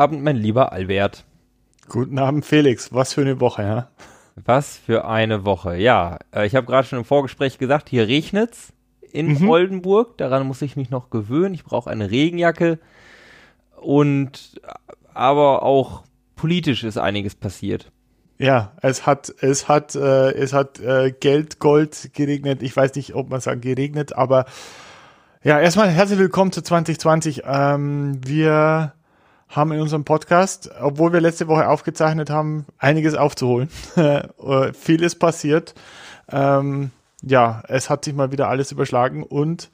Guten Abend, mein lieber Albert. Guten Abend, Felix. Was für eine Woche, ja? Was für eine Woche. Ja, äh, ich habe gerade schon im Vorgespräch gesagt, hier regnet's in mhm. Oldenburg. Daran muss ich mich noch gewöhnen. Ich brauche eine Regenjacke. Und aber auch politisch ist einiges passiert. Ja, es hat, es hat, äh, es hat äh, Geld, Gold geregnet. Ich weiß nicht, ob man sagt geregnet, aber ja, erstmal herzlich willkommen zu 2020. Ähm, wir haben in unserem Podcast, obwohl wir letzte Woche aufgezeichnet haben, einiges aufzuholen. Äh, viel ist passiert. Ähm, ja, es hat sich mal wieder alles überschlagen und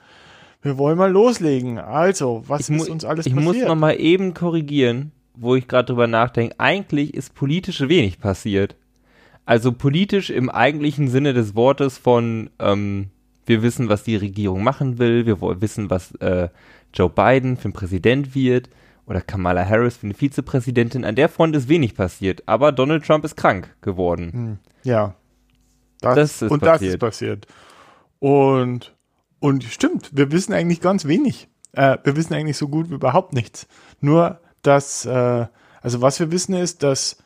wir wollen mal loslegen. Also, was ich ist uns alles ich passiert? Ich muss noch mal eben korrigieren wo ich gerade drüber nachdenke, eigentlich ist politisch wenig passiert. Also politisch im eigentlichen Sinne des Wortes von, ähm, wir wissen, was die Regierung machen will, wir wissen, was äh, Joe Biden für ein Präsident wird oder Kamala Harris für eine Vizepräsidentin. An der Front ist wenig passiert, aber Donald Trump ist krank geworden. Hm, ja. Das, das ist und passiert. das ist passiert. Und, und stimmt, wir wissen eigentlich ganz wenig. Äh, wir wissen eigentlich so gut wie überhaupt nichts. Nur dass, äh, also was wir wissen ist, dass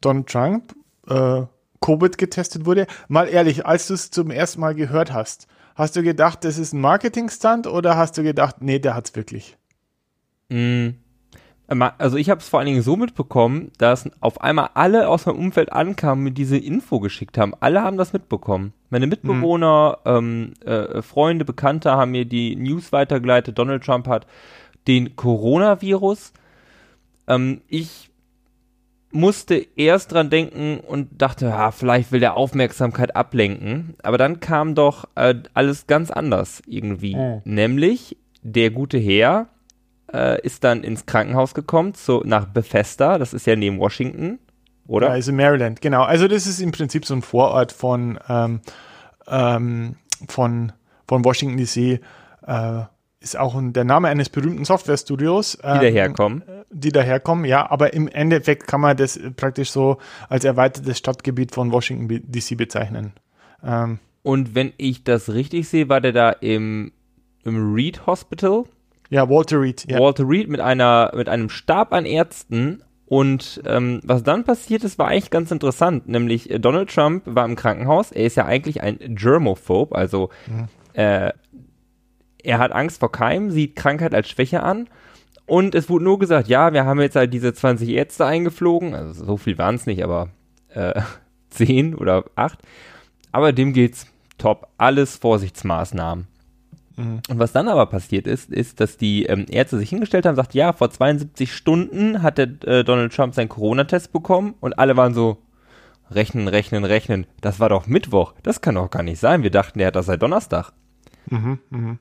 Donald Trump äh, Covid getestet wurde. Mal ehrlich, als du es zum ersten Mal gehört hast, hast du gedacht, das ist ein Marketing-Stunt oder hast du gedacht, nee, der hat's wirklich? Mm. Also ich habe es vor allen Dingen so mitbekommen, dass auf einmal alle aus meinem Umfeld ankamen, mir diese Info geschickt haben. Alle haben das mitbekommen. Meine Mitbewohner, mhm. ähm, äh, Freunde, Bekannte haben mir die News weitergeleitet. Donald Trump hat den Coronavirus ähm, ich musste erst dran denken und dachte, ah, vielleicht will der Aufmerksamkeit ablenken. Aber dann kam doch äh, alles ganz anders irgendwie. Mhm. Nämlich, der gute Herr äh, ist dann ins Krankenhaus gekommen, so nach Bethesda, das ist ja neben Washington, oder? Ja, also Maryland, genau. Also das ist im Prinzip so ein Vorort von, ähm, ähm, von, von Washington DC. Äh, ist auch ein, der Name eines berühmten Softwarestudios. Die ähm, daherkommen. Die daherkommen, ja, aber im Endeffekt kann man das praktisch so als erweitertes Stadtgebiet von Washington DC bezeichnen. Ähm, Und wenn ich das richtig sehe, war der da im, im Reed Hospital? Ja, Walter Reed. Ja. Walter Reed mit einer, mit einem Stab an Ärzten. Und ähm, was dann passiert ist, war eigentlich ganz interessant. Nämlich äh, Donald Trump war im Krankenhaus. Er ist ja eigentlich ein Germophobe, also mhm. äh, er hat Angst vor Keimen, sieht Krankheit als Schwäche an. Und es wurde nur gesagt, ja, wir haben jetzt halt diese 20 Ärzte eingeflogen. Also so viel waren es nicht, aber äh, 10 oder 8. Aber dem geht's top. Alles Vorsichtsmaßnahmen. Mhm. Und was dann aber passiert ist, ist, dass die ähm, Ärzte sich hingestellt haben, sagt, ja, vor 72 Stunden hat der äh, Donald Trump seinen Corona-Test bekommen und alle waren so, rechnen, rechnen, rechnen. Das war doch Mittwoch. Das kann doch gar nicht sein. Wir dachten, er hat das seit Donnerstag. Mhm, mh.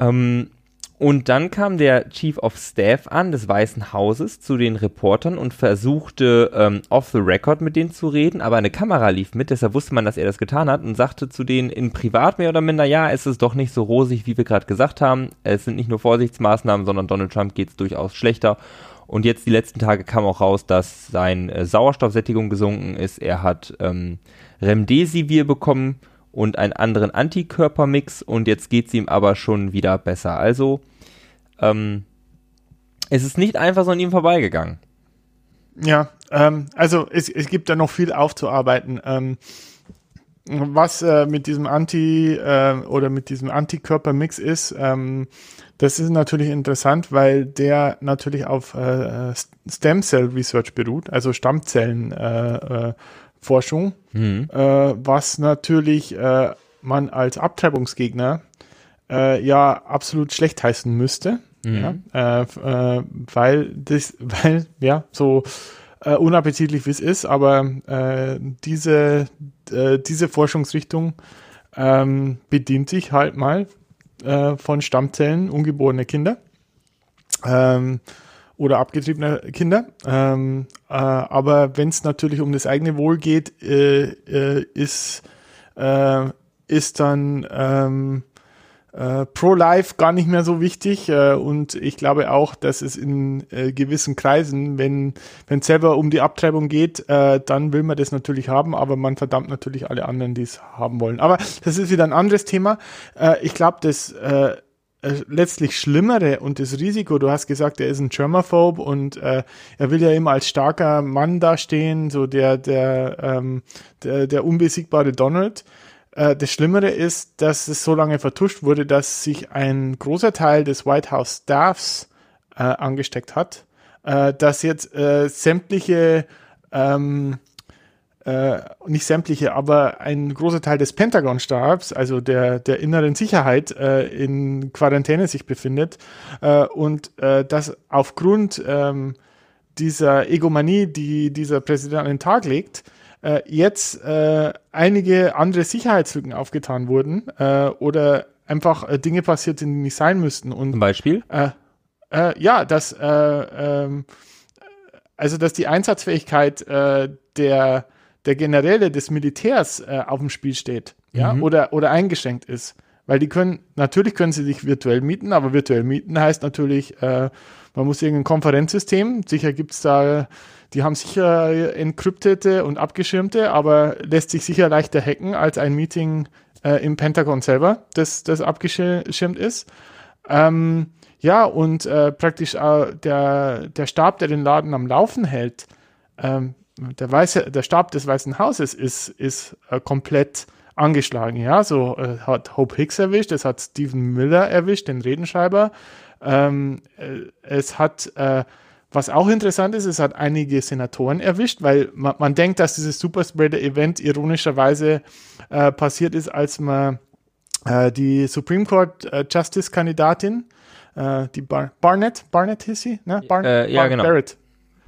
Ähm, und dann kam der Chief of Staff an des Weißen Hauses zu den Reportern und versuchte ähm, off the record mit denen zu reden, aber eine Kamera lief mit, deshalb wusste man, dass er das getan hat und sagte zu denen in privat mehr oder minder, ja, es ist doch nicht so rosig, wie wir gerade gesagt haben. Es sind nicht nur Vorsichtsmaßnahmen, sondern Donald Trump geht es durchaus schlechter. Und jetzt die letzten Tage kam auch raus, dass seine äh, Sauerstoffsättigung gesunken ist. Er hat ähm, Remdesivir bekommen und einen anderen Antikörpermix und jetzt geht es ihm aber schon wieder besser. Also ähm, es ist nicht einfach so an ihm vorbeigegangen. Ja, ähm, also es, es gibt da noch viel aufzuarbeiten. Ähm, was äh, mit diesem Anti äh, oder mit diesem Antikörpermix ist, ähm, das ist natürlich interessant, weil der natürlich auf äh, Stem Cell Research beruht, also Stammzellen äh, äh, Forschung, mhm. äh, was natürlich äh, man als Abtreibungsgegner äh, ja absolut schlecht heißen müsste. Mhm. Ja, äh, äh, weil das, weil, ja, so äh, unappetitlich wie es ist, aber diese, diese Forschungsrichtung ähm, bedient sich halt mal von Stammzellen ungeborene Kinder. Ähm, oder abgetriebene Kinder. Ähm, äh, aber wenn es natürlich um das eigene Wohl geht, äh, äh, ist, äh, ist dann ähm, äh, Pro-Life gar nicht mehr so wichtig. Äh, und ich glaube auch, dass es in gewissen Kreisen, wenn es selber um die Abtreibung geht, dann will man das natürlich haben, aber man verdammt natürlich alle anderen, die es haben wollen. Aber das ist wieder ein anderes Thema. ich glaube, das äh, letztlich Schlimmere und das Risiko, du hast gesagt, er ist ein Germaphobe und äh, er will ja immer als starker Mann dastehen, so der, der, ähm, der, der unbesiegbare Donald. Äh, das Schlimmere ist, dass es so lange vertuscht wurde, dass sich ein großer Teil des White House Staffs äh, angesteckt hat, äh, dass jetzt äh, sämtliche ähm, äh, nicht sämtliche, aber ein großer Teil des Pentagon-Stabs, also der, der inneren Sicherheit, äh, in Quarantäne sich befindet äh, und äh, dass aufgrund ähm, dieser Egomanie, die dieser Präsident an den Tag legt, äh, jetzt äh, einige andere Sicherheitslücken aufgetan wurden oder einfach Dinge passiert sind, die nicht sein müssten. Und, Zum Beispiel? Ja, dass äh, ähm, also dass die Einsatzfähigkeit äh, der der Generäle des Militärs äh, auf dem Spiel steht, ja, Mhm. oder, oder eingeschränkt ist. Weil die können, natürlich können sie sich virtuell mieten, aber virtuell mieten heißt natürlich, äh, man muss irgendein Konferenzsystem, sicher gibt's da, die haben sicher encryptete und abgeschirmte, aber lässt sich sicher leichter hacken als ein Meeting äh, im Pentagon selber, das, das abgeschirmt ist. Ähm, ja, und äh, praktisch äh, der, der Stab, der den Laden am Laufen hält, ähm, der, Weiße, der Stab des Weißen Hauses ist, ist äh, komplett angeschlagen. Ja, so äh, hat Hope Hicks erwischt, es hat Stephen Miller erwischt, den Redenschreiber. Ähm, äh, es hat, äh, was auch interessant ist, es hat einige Senatoren erwischt, weil man, man denkt, dass dieses Superspreader-Event ironischerweise äh, passiert ist, als man äh, die Supreme Court äh, Justice-Kandidatin, äh, die Bar Barnett, Barnett hieß sie, ne? Bar Äh, ja, Bar genau. Barrett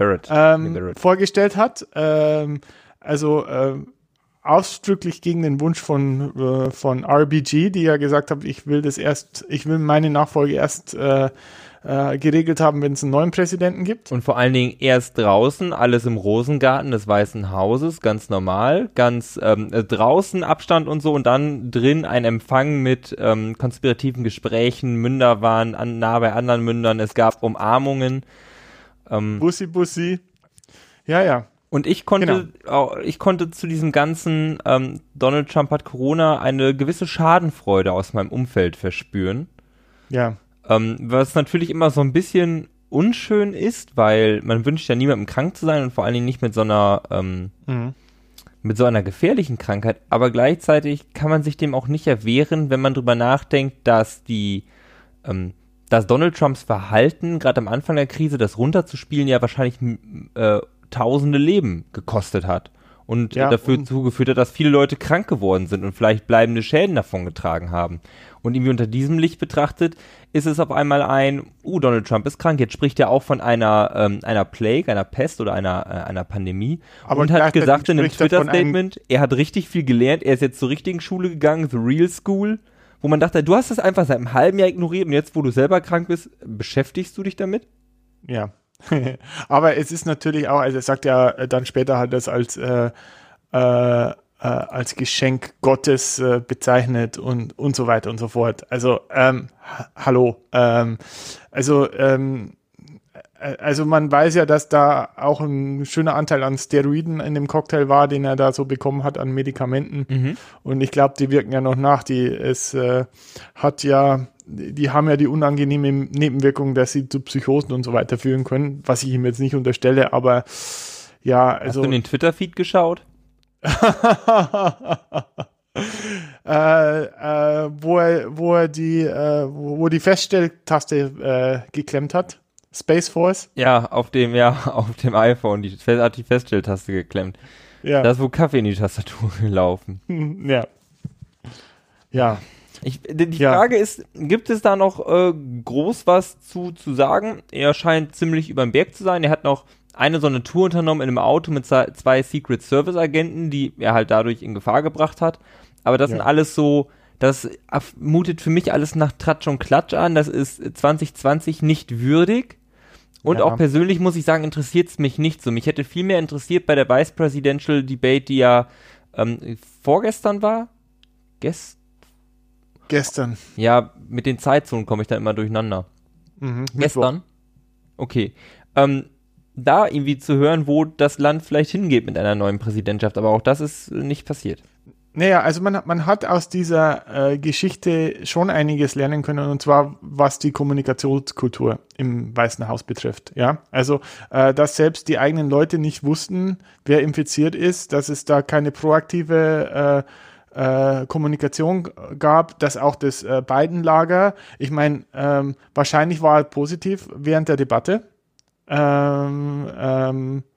Barrett. ähm, Barrett. vorgestellt hat. Ähm, also ähm, ausdrücklich gegen den Wunsch von, äh, von RBG, die ja gesagt haben, ich will das erst, ich will meine Nachfolge erst äh, äh, geregelt haben, wenn es einen neuen Präsidenten gibt. Und vor allen Dingen erst draußen, alles im Rosengarten des Weißen Hauses, ganz normal, ganz ähm, äh, draußen Abstand und so und dann drin ein Empfang mit ähm, konspirativen Gesprächen, Münder waren an, nah bei anderen Mündern, es gab Umarmungen. Ähm, Bussi, Bussi. Ja, ja. und ich konnte, auch, ich konnte zu diesem ganzen ähm, Donald Trump hat Corona eine gewisse Schadenfreude aus meinem Umfeld verspüren. Ja. Ähm, was natürlich immer so ein bisschen unschön ist, weil man wünscht ja niemandem krank zu sein und vor allen Dingen nicht mit so einer ähm, Mhm. mit so einer gefährlichen Krankheit. Aber gleichzeitig kann man sich dem auch nicht erwehren, wenn man drüber nachdenkt, dass die ähm, dass Donald Trumps Verhalten gerade am Anfang der Krise, das runterzuspielen, ja wahrscheinlich äh, tausende Leben gekostet hat. Und Ja, dafür und- zugeführt hat, dass viele Leute krank geworden sind und vielleicht bleibende Schäden davon getragen haben. Und irgendwie unter diesem Licht betrachtet, ist es auf einmal ein, uh, Donald Trump ist krank. Jetzt spricht er auch von einer, ähm, einer Plague, einer Pest oder einer, äh, einer Pandemie. Aber und hat gesagt in einem- Twitter-Statement, er hat richtig viel gelernt, er ist jetzt zur richtigen Schule gegangen, The Real School, wo man dachte, du hast es einfach seit einem halben Jahr ignoriert und jetzt, wo du selber krank bist, beschäftigst du dich damit? Ja. Aber es ist natürlich auch, also er sagt ja äh, dann später er es als, äh, äh, äh, als Geschenk Gottes äh, bezeichnet und, und so weiter und so fort. Also, ähm, ha- hallo. Ähm, also, ähm, äh, also man weiß ja, dass da auch ein schöner Anteil an Steroiden in dem Cocktail war, den er da so bekommen hat an Medikamenten. Und ich glaube, die wirken ja noch nach. Die es äh, hat ja, die haben ja die unangenehme Nebenwirkung, dass sie zu Psychosen und so weiter führen können, was ich ihm jetzt nicht unterstelle, aber ja, Hast also du in den Twitter-Feed geschaut? äh, äh, wo er, wo er die, äh, wo, wo die Feststelltaste äh, geklemmt hat. Space Force. Ja, auf dem, ja, auf dem iPhone, die Fe- hat die Feststelltaste geklemmt. Ja. Da ist wohl Kaffee in die Tastatur gelaufen. ja. Ja. Ich, die die Ja. Frage ist, gibt es da noch äh, groß was zu, zu sagen? Er scheint ziemlich über den Berg zu sein. Er hat noch eine so eine Tour unternommen in einem Auto mit zwei, Secret Service Agenten, die er halt dadurch in Gefahr gebracht hat. Aber das Ja. sind alles so, das mutet für mich alles nach Tratsch und Klatsch an. Das ist 2020 nicht würdig. Und Ja. auch persönlich muss ich sagen, interessiert es mich nicht so. Mich hätte viel mehr interessiert bei der Vice Presidential Debate, die ja ähm, vorgestern war. Gest Gestern. ja, mit den Zeitzonen komme ich da immer durcheinander. Mhm. Mittwoch. Gestern? Okay. Ähm, da irgendwie zu hören, wo das Land vielleicht hingeht mit einer neuen Präsidentschaft, aber auch das ist nicht passiert. Naja, also man, man hat aus dieser äh, Geschichte schon einiges lernen können, und zwar was die Kommunikationskultur im Weißen Haus betrifft. Ja, also äh, dass selbst die eigenen Leute nicht wussten, wer infiziert ist, dass es da keine proaktive äh, äh, Kommunikation gab, dass auch das äh, Biden-Lager, ich meine, ähm, wahrscheinlich war er positiv während der Debatte. Ähm, ähm, äh,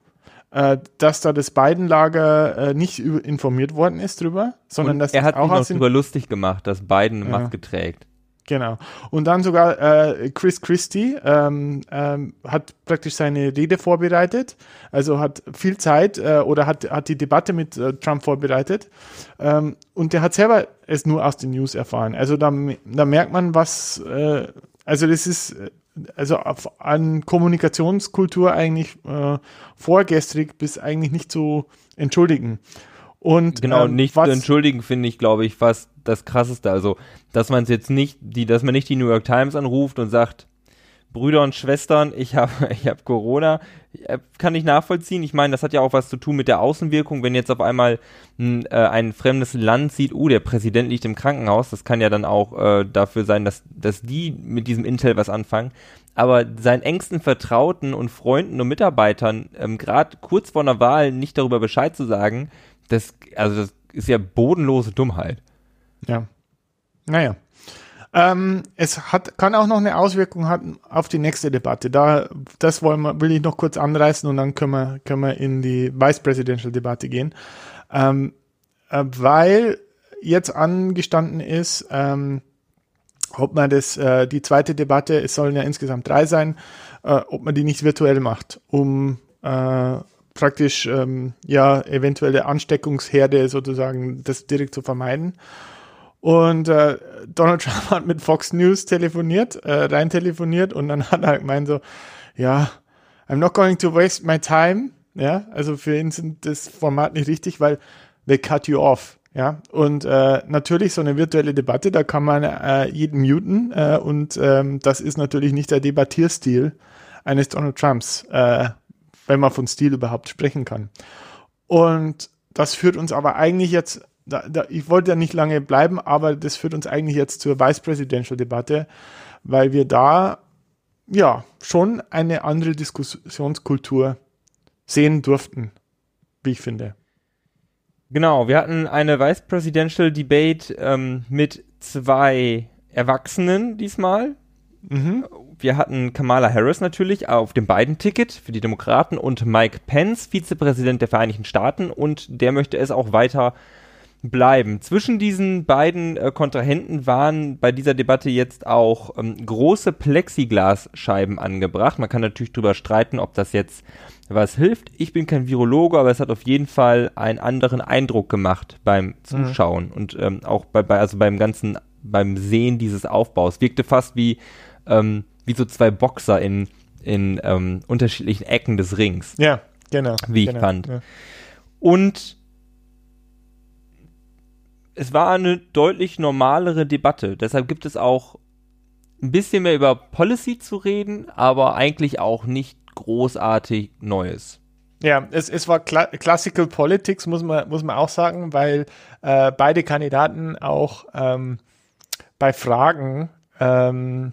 dass da das Biden-Lager äh, nicht informiert worden ist drüber, sondern und dass er hat auch sich noch drüber lustig gemacht, dass Biden eine ja. Maske trägt. Genau. Und dann sogar äh, Chris Christie ähm, ähm, hat praktisch seine Rede vorbereitet, also hat viel Zeit äh, oder hat, hat die Debatte mit äh, Trump vorbereitet. Ähm, und der hat selber es nur aus den News erfahren. Also da, da merkt man, was, äh, also das ist äh, also an Kommunikationskultur eigentlich äh, vorgestrig bis eigentlich nicht zu entschuldigen. Und, genau, ähm, nicht zu entschuldigen finde ich, glaube ich, fast das krasseste. Also, dass man es jetzt nicht, die, dass man nicht die New York Times anruft und sagt, Brüder und Schwestern, ich habe ich hab Corona, äh, kann ich nachvollziehen. Ich meine, das hat ja auch was zu tun mit der Außenwirkung, wenn jetzt auf einmal ein, äh, ein fremdes Land sieht, oh, der Präsident liegt im Krankenhaus, das kann ja dann auch äh, dafür sein, dass, dass die mit diesem Intel was anfangen. Aber seinen engsten Vertrauten und Freunden und Mitarbeitern, ähm, gerade kurz vor einer Wahl nicht darüber Bescheid zu sagen, das, also das ist ja bodenlose Dummheit. Ja. Naja. Ähm, es hat, kann auch noch eine Auswirkung haben auf die nächste Debatte. Da, das wollen wir, will ich noch kurz anreißen und dann können wir, können wir in die Vice Presidential Debatte gehen. Ähm, äh, weil jetzt angestanden ist, ähm, ob man das, äh, die zweite Debatte, es sollen ja insgesamt drei sein, äh, ob man die nicht virtuell macht, um äh, praktisch ähm, ja eventuelle Ansteckungsherde sozusagen das direkt zu vermeiden. Und äh, Donald Trump hat mit Fox News telefoniert, äh, rein telefoniert und dann hat er gemeint so, ja, I'm not going to waste my time. Ja, also für ihn sind das Format nicht richtig, weil they cut you off. Ja, und äh, natürlich so eine virtuelle Debatte, da kann man äh, jeden muten äh, und ähm, das ist natürlich nicht der Debattierstil eines Donald Trumps, äh, wenn man von Stil überhaupt sprechen kann. Und das führt uns aber eigentlich jetzt da, da, ich wollte ja nicht lange bleiben, aber das führt uns eigentlich jetzt zur Vice Presidential Debatte, weil wir da ja schon eine andere Diskussionskultur sehen durften, wie ich finde. Genau, wir hatten eine Vice Presidential Debate ähm, mit zwei Erwachsenen diesmal. Mhm. Wir hatten Kamala Harris natürlich auf dem beiden Ticket für die Demokraten und Mike Pence, Vizepräsident der Vereinigten Staaten, und der möchte es auch weiter bleiben. Zwischen diesen beiden äh, Kontrahenten waren bei dieser Debatte jetzt auch ähm, große Plexiglasscheiben angebracht. Man kann natürlich darüber streiten, ob das jetzt was hilft. Ich bin kein Virologe, aber es hat auf jeden Fall einen anderen Eindruck gemacht beim mhm. Zuschauen mhm. und ähm, auch bei, bei, also beim ganzen, beim Sehen dieses Aufbaus. Wirkte fast wie, ähm, wie so zwei Boxer in, in ähm, unterschiedlichen Ecken des Rings. Ja, genau. Wie genau, ich fand. Ja. Und es war eine deutlich normalere Debatte. Deshalb gibt es auch ein bisschen mehr über Policy zu reden, aber eigentlich auch nicht großartig Neues. Ja, es, es war Cla Classical Politics, muss man, muss man auch sagen, weil äh, beide Kandidaten auch ähm, bei Fragen ähm,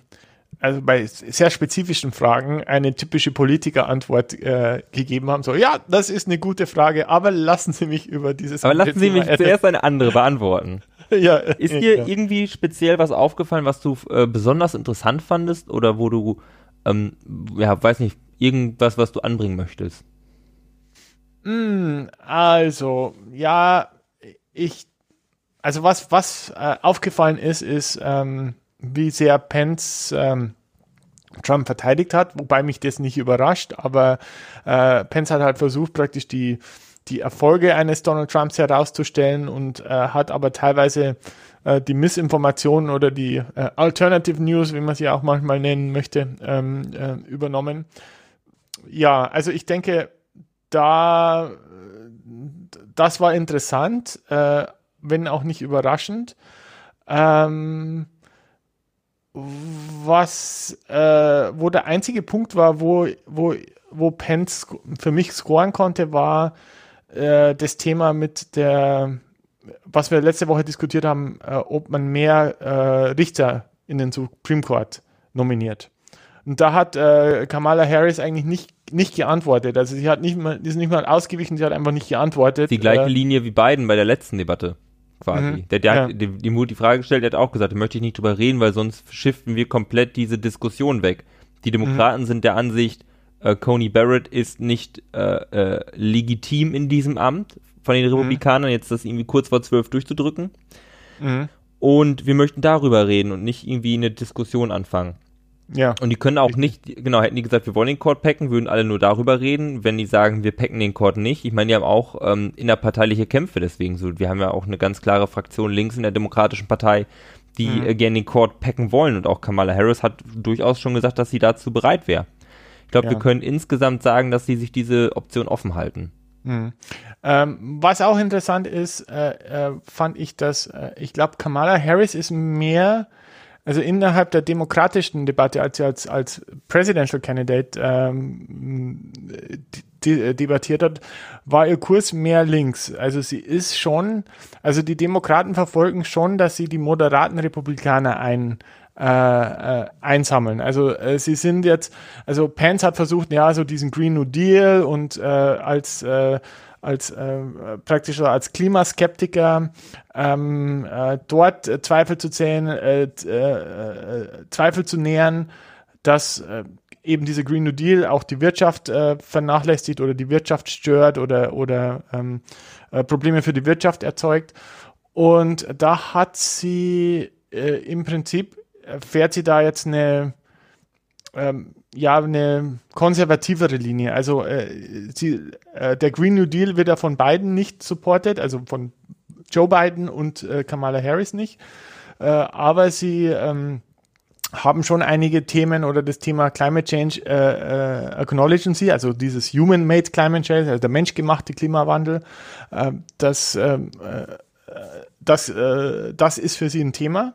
also bei sehr spezifischen Fragen eine typische Politikerantwort äh, gegeben haben. So, ja, das ist eine gute Frage, aber lassen Sie mich über dieses. Aber lassen Sie mich zuerst eine andere beantworten. ja, ist dir ja. irgendwie speziell was aufgefallen, was du äh, besonders interessant fandest oder wo du, ähm, ja, weiß nicht, irgendwas, was du anbringen möchtest? Mm, also, ja, ich, also was, was äh, aufgefallen ist, ist, ähm, wie sehr Pence ähm, Trump verteidigt hat, wobei mich das nicht überrascht, aber äh, Pence hat halt versucht, praktisch die, die Erfolge eines Donald Trumps herauszustellen und äh, hat aber teilweise äh, die Missinformationen oder die äh, Alternative News, wie man sie auch manchmal nennen möchte, ähm, äh, übernommen. Ja, also ich denke, da das war interessant, äh, wenn auch nicht überraschend. Ähm, was, äh, wo der einzige Punkt war, wo, wo, wo Pence für mich scoren konnte, war äh, das Thema mit der, was wir letzte Woche diskutiert haben, äh, ob man mehr äh, Richter in den Supreme Court nominiert. Und da hat äh, Kamala Harris eigentlich nicht, nicht geantwortet. Also sie hat nicht mal, ist nicht mal ausgewichen, sie hat einfach nicht geantwortet. Die gleiche äh, Linie wie Biden bei der letzten Debatte quasi. Mhm, der, der ja. hat die, die, die Frage gestellt, der hat auch gesagt, da möchte ich nicht drüber reden, weil sonst shiften wir komplett diese Diskussion weg. Die Demokraten mhm. sind der Ansicht, äh, Coney Barrett ist nicht äh, äh, legitim in diesem Amt von den mhm. Republikanern, mhm. jetzt das irgendwie kurz vor zwölf durchzudrücken. Mhm. Und wir möchten darüber reden und nicht irgendwie eine Diskussion anfangen. Ja. Und die können auch nicht, genau, hätten die gesagt, wir wollen den Court packen, würden alle nur darüber reden. Wenn die sagen, wir packen den Court nicht, ich meine, die haben auch ähm, innerparteiliche Kämpfe deswegen so. Wir haben ja auch eine ganz klare Fraktion links in der Demokratischen Partei, die mhm. äh, gerne den Court packen wollen. Und auch Kamala Harris hat durchaus schon gesagt, dass sie dazu bereit wäre. Ich glaube, ja. wir können insgesamt sagen, dass sie sich diese Option offen halten. Mhm. Ähm, was auch interessant ist, äh, äh, fand ich, dass äh, ich glaube, Kamala Harris ist mehr, also innerhalb der demokratischen Debatte, als sie als, als Presidential Candidate ähm, de debattiert hat, war ihr Kurs mehr links. Also sie ist schon, also die Demokraten verfolgen schon, dass sie die moderaten Republikaner ein äh, äh, einsammeln. Also äh, sie sind jetzt, also Pence hat versucht, ja, so diesen Green New Deal und äh, als äh, als äh, praktisch als Klimaskeptiker ähm, äh, dort äh, Zweifel zu zählen, äh, äh, Zweifel zu nähern, dass äh, eben dieser Green New Deal auch die Wirtschaft äh, vernachlässigt oder die Wirtschaft stört oder, oder ähm, äh, Probleme für die Wirtschaft erzeugt. Und da hat sie äh, im Prinzip fährt sie da jetzt eine, ähm, ja, eine konservativere Linie. Also äh, sie, äh, der Green New Deal wird ja von beiden nicht supported, also von Joe Biden und äh, Kamala Harris nicht. Äh, aber sie ähm, haben schon einige Themen oder das Thema Climate Change äh, äh, acknowledgen sie, also dieses Human-Made Climate Change, also der menschgemachte Klimawandel, äh, das, ähm, äh, das, äh, das ist für sie ein Thema.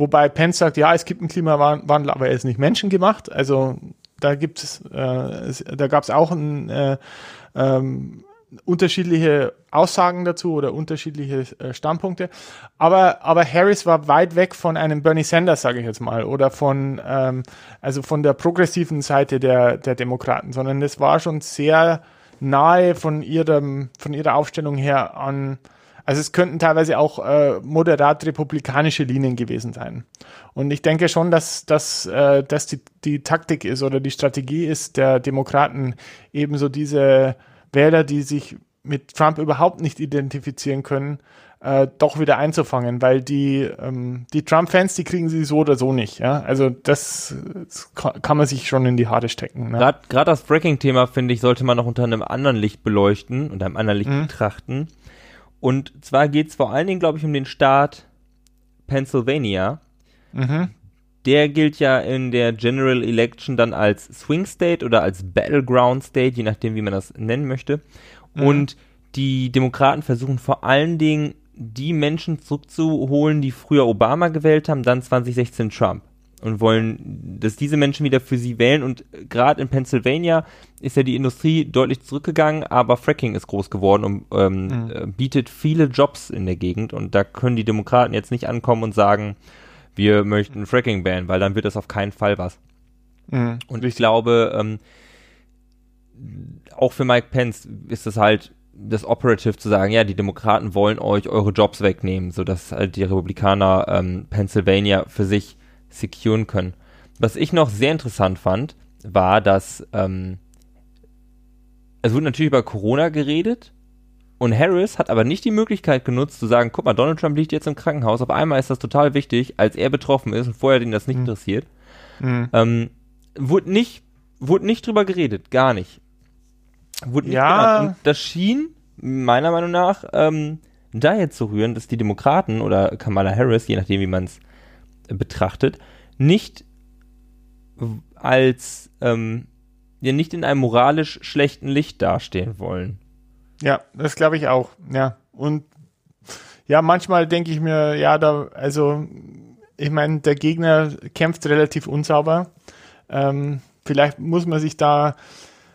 Wobei Pence sagt, ja, es gibt einen Klimawandel, aber er ist nicht menschengemacht. Also da gibt es, äh, da gab es auch ein, äh, ähm, unterschiedliche Aussagen dazu oder unterschiedliche äh, Standpunkte. Aber, aber Harris war weit weg von einem Bernie Sanders, sage ich jetzt mal, oder von, ähm, also von der progressiven Seite der, der Demokraten, sondern es war schon sehr nahe von ihrem, von ihrer Aufstellung her an also es könnten teilweise auch äh, moderat republikanische Linien gewesen sein. Und ich denke schon, dass, dass äh, das die, die Taktik ist oder die Strategie ist der Demokraten, ebenso diese Wähler, die sich mit Trump überhaupt nicht identifizieren können, äh, doch wieder einzufangen, weil die, ähm, die Trump-Fans, die kriegen sie so oder so nicht. Ja? Also das, das kann man sich schon in die Haare stecken. Ne? Gerade das Fracking-Thema, finde ich, sollte man noch unter einem anderen Licht beleuchten, unter einem anderen Licht mhm. betrachten. Und zwar geht es vor allen Dingen, glaube ich, um den Staat Pennsylvania. Mhm. Der gilt ja in der General Election dann als Swing State oder als Battleground State, je nachdem, wie man das nennen möchte. Mhm. Und die Demokraten versuchen vor allen Dingen, die Menschen zurückzuholen, die früher Obama gewählt haben, dann 2016 Trump und wollen, dass diese Menschen wieder für sie wählen. Und gerade in Pennsylvania ist ja die Industrie deutlich zurückgegangen, aber Fracking ist groß geworden und ähm, mhm. Äh, bietet viele Jobs in der Gegend. Und da können die Demokraten jetzt nicht ankommen und sagen, wir möchten Fracking bannen, weil dann wird das auf keinen Fall was. Mhm. Und ich glaube, ähm, auch für Mike Pence ist es halt das Operative zu sagen, ja, die Demokraten wollen euch eure Jobs wegnehmen, sodass halt die Republikaner ähm, Pennsylvania für sich securen können. Was ich noch sehr interessant fand, war, dass ähm, es wurde natürlich über Corona geredet und Harris hat aber nicht die Möglichkeit genutzt zu sagen, guck mal, Donald Trump liegt jetzt im Krankenhaus, auf einmal ist das total wichtig, als er betroffen ist und vorher den das nicht mhm. interessiert. Mhm. Ähm, wurde nicht, wurde nicht drüber geredet, gar nicht. Wurde nicht ja. Und das schien, meiner Meinung nach, ähm, daher zu rühren, dass die Demokraten oder Kamala Harris, je nachdem wie man es betrachtet, nicht als ähm, ja nicht in einem moralisch schlechten Licht dastehen wollen. Ja, das glaube ich auch. Ja und ja, manchmal denke ich mir, ja, da also ich meine, der Gegner kämpft relativ unsauber. Ähm, vielleicht muss man sich da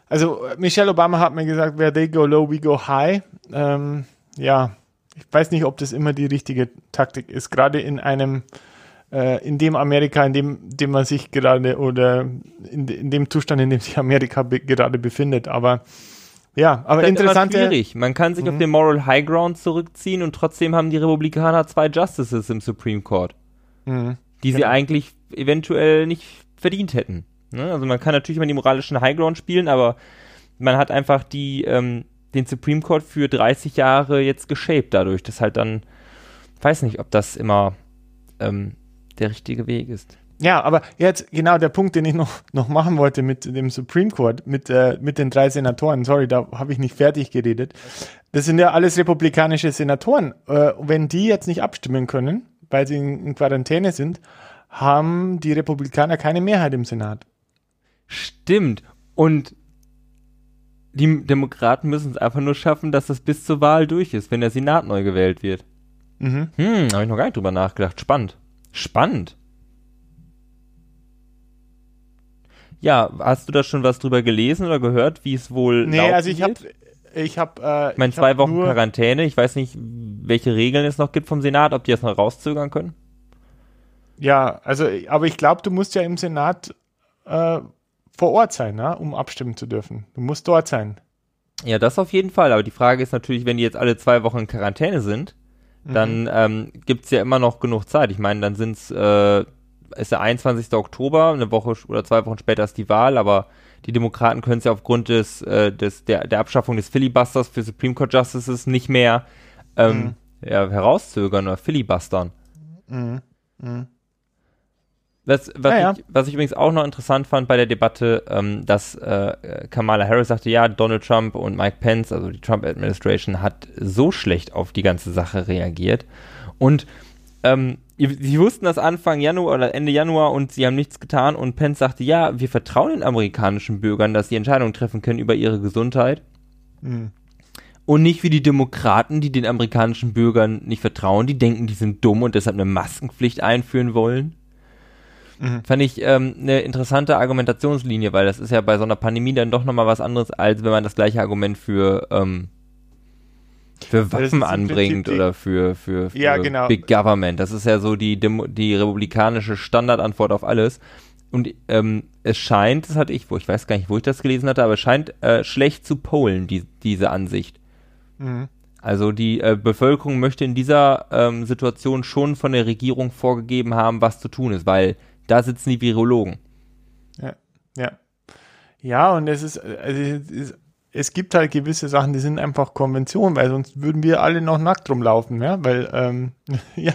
also Michelle Obama hat mir gesagt, where they go low, we go high. Ähm, ja, ich weiß nicht, ob das immer die richtige Taktik ist, gerade in einem, äh, in dem Amerika, in dem, dem man sich gerade oder in, in dem Zustand, in dem sich Amerika be gerade befindet. Aber ja, aber das interessant. schwierig. Man kann sich mhm. auf den Moral High Ground zurückziehen und trotzdem haben die Republikaner zwei Justices im Supreme Court, mhm. die genau. sie eigentlich eventuell nicht verdient hätten. Ne? Also man kann natürlich immer die moralischen High Ground spielen, aber man hat einfach die, ähm, den Supreme Court für 30 Jahre jetzt geshaped dadurch, dass halt dann, weiß nicht, ob das immer ähm, der richtige Weg ist. Ja, aber jetzt genau der Punkt, den ich noch, noch machen wollte mit dem Supreme Court, mit, äh, mit den drei Senatoren. Sorry, da habe ich nicht fertig geredet. Das sind ja alles republikanische Senatoren. Äh, wenn die jetzt nicht abstimmen können, weil sie in, in Quarantäne sind, haben die Republikaner keine Mehrheit im Senat. Stimmt. Und die Demokraten müssen es einfach nur schaffen, dass das bis zur Wahl durch ist, wenn der Senat neu gewählt wird. Mhm. Hm, habe ich noch gar nicht drüber nachgedacht. Spannend. Spannend. Ja, hast du da schon was drüber gelesen oder gehört, wie es wohl Nee, also ich habe ich habe äh, ich meine zwei Wochen Quarantäne, ich weiß nicht, welche Regeln es noch gibt vom Senat, ob die das noch rauszögern können. Ja, also aber ich glaube, du musst ja im Senat äh, vor Ort sein, ne, um abstimmen zu dürfen. Du musst dort sein. Ja, das auf jeden Fall. Aber die Frage ist natürlich, wenn die jetzt alle zwei Wochen in Quarantäne sind, mhm. dann ähm, gibt es ja immer noch genug Zeit. Ich meine, dann sind's, äh, ist der 21. Oktober, eine Woche oder zwei Wochen später ist die Wahl, aber die Demokraten können es ja aufgrund des, äh, des, der, der Abschaffung des Filibusters für Supreme Court Justices nicht mehr ähm, mhm. ja, herauszögern oder filibustern. Mhm. Mhm. Was, was, ja, ich, was, ich, übrigens auch noch interessant fand bei der Debatte, ähm, dass äh, Kamala Harris sagte, ja, Donald Trump und Mike Pence, also die Trump-Administration, hat so schlecht auf die ganze Sache reagiert. Und ähm, sie wussten das Anfang Januar oder Ende Januar und sie haben nichts getan. Und Pence sagte, ja, wir vertrauen den amerikanischen Bürgern, dass sie Entscheidungen treffen können über ihre Gesundheit. Mhm. Und nicht wie die Demokraten, die den amerikanischen Bürgern nicht vertrauen, die denken, die sind dumm und deshalb eine Maskenpflicht einführen wollen. Mhm. Fand ich ähm, eine interessante Argumentationslinie, weil das ist ja bei so einer Pandemie dann doch nochmal was anderes, als wenn man das gleiche Argument für, ähm, für Waffen anbringt oder für, für, für ja, genau. Big Government. Das ist ja so die, Demo die republikanische Standardantwort auf alles. Und ähm, es scheint, das hatte ich, wo ich weiß gar nicht, wo ich das gelesen hatte, aber es scheint äh, schlecht zu polen, die, diese Ansicht. Mhm. Also die äh, Bevölkerung möchte in dieser ähm, Situation schon von der Regierung vorgegeben haben, was zu tun ist, weil da sitzen die Virologen. Ja, ja. Ja, und es ist, also es, ist, es gibt halt gewisse Sachen, die sind einfach Konvention, weil sonst würden wir alle noch nackt rumlaufen, ja, weil, ähm, ja,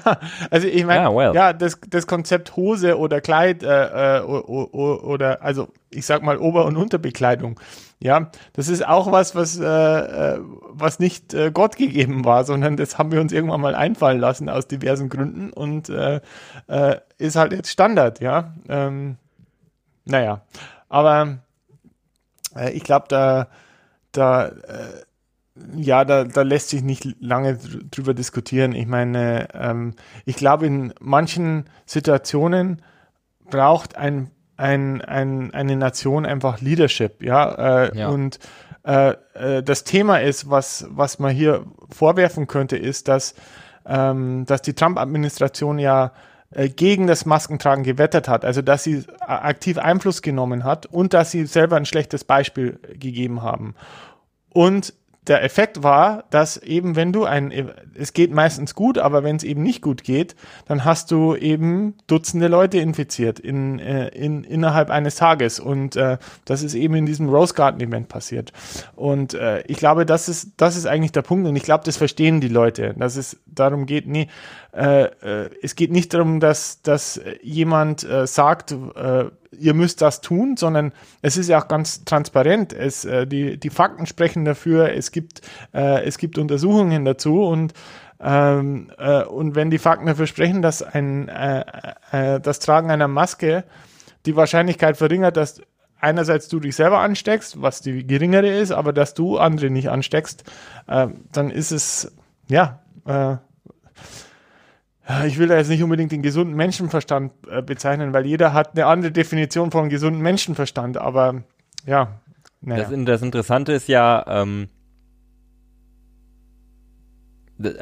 also ich meine, yeah, well. ja, das, das Konzept Hose oder Kleid äh, äh, oder, also ich sag mal Ober- und Unterbekleidung, ja, das ist auch was, was, äh, äh, was nicht äh, Gott gegeben war, sondern das haben wir uns irgendwann mal einfallen lassen aus diversen Gründen und äh, äh, ist halt jetzt Standard, ja. Ähm, naja, aber äh, ich glaube, da, da, äh, ja, da, da lässt sich nicht lange drüber diskutieren. Ich meine, ähm, ich glaube, in manchen Situationen braucht ein ein, ein, eine Nation einfach Leadership, ja. Äh, ja. Und äh, äh, das Thema ist, was, was man hier vorwerfen könnte, ist, dass, ähm, dass die Trump-Administration ja äh, gegen das Maskentragen gewettert hat, also dass sie aktiv Einfluss genommen hat und dass sie selber ein schlechtes Beispiel gegeben haben. Und der Effekt war, dass eben wenn du ein, es geht meistens gut, aber wenn es eben nicht gut geht, dann hast du eben Dutzende Leute infiziert in, äh, in, innerhalb eines Tages und äh, das ist eben in diesem Rose Garden Event passiert. Und äh, ich glaube, das ist, das ist eigentlich der Punkt und ich glaube, das verstehen die Leute, dass es darum geht, nee, äh, äh, es geht nicht darum, dass, dass jemand äh, sagt, äh, ihr müsst das tun, sondern es ist ja auch ganz transparent. Es, äh, die, die Fakten sprechen dafür, es gibt, es gibt Untersuchungen dazu und ähm, äh, und wenn die Fakten dafür sprechen, dass ein, das Tragen einer Maske die Wahrscheinlichkeit verringert, dass einerseits du dich selber ansteckst, was die geringere ist, aber dass du andere nicht ansteckst, äh, dann ist es, ja, äh, ich will da jetzt nicht unbedingt den gesunden Menschenverstand äh, bezeichnen, weil jeder hat eine andere Definition von gesunden Menschenverstand, aber ja. Naja. Das, das, Interessante ist ja, ähm,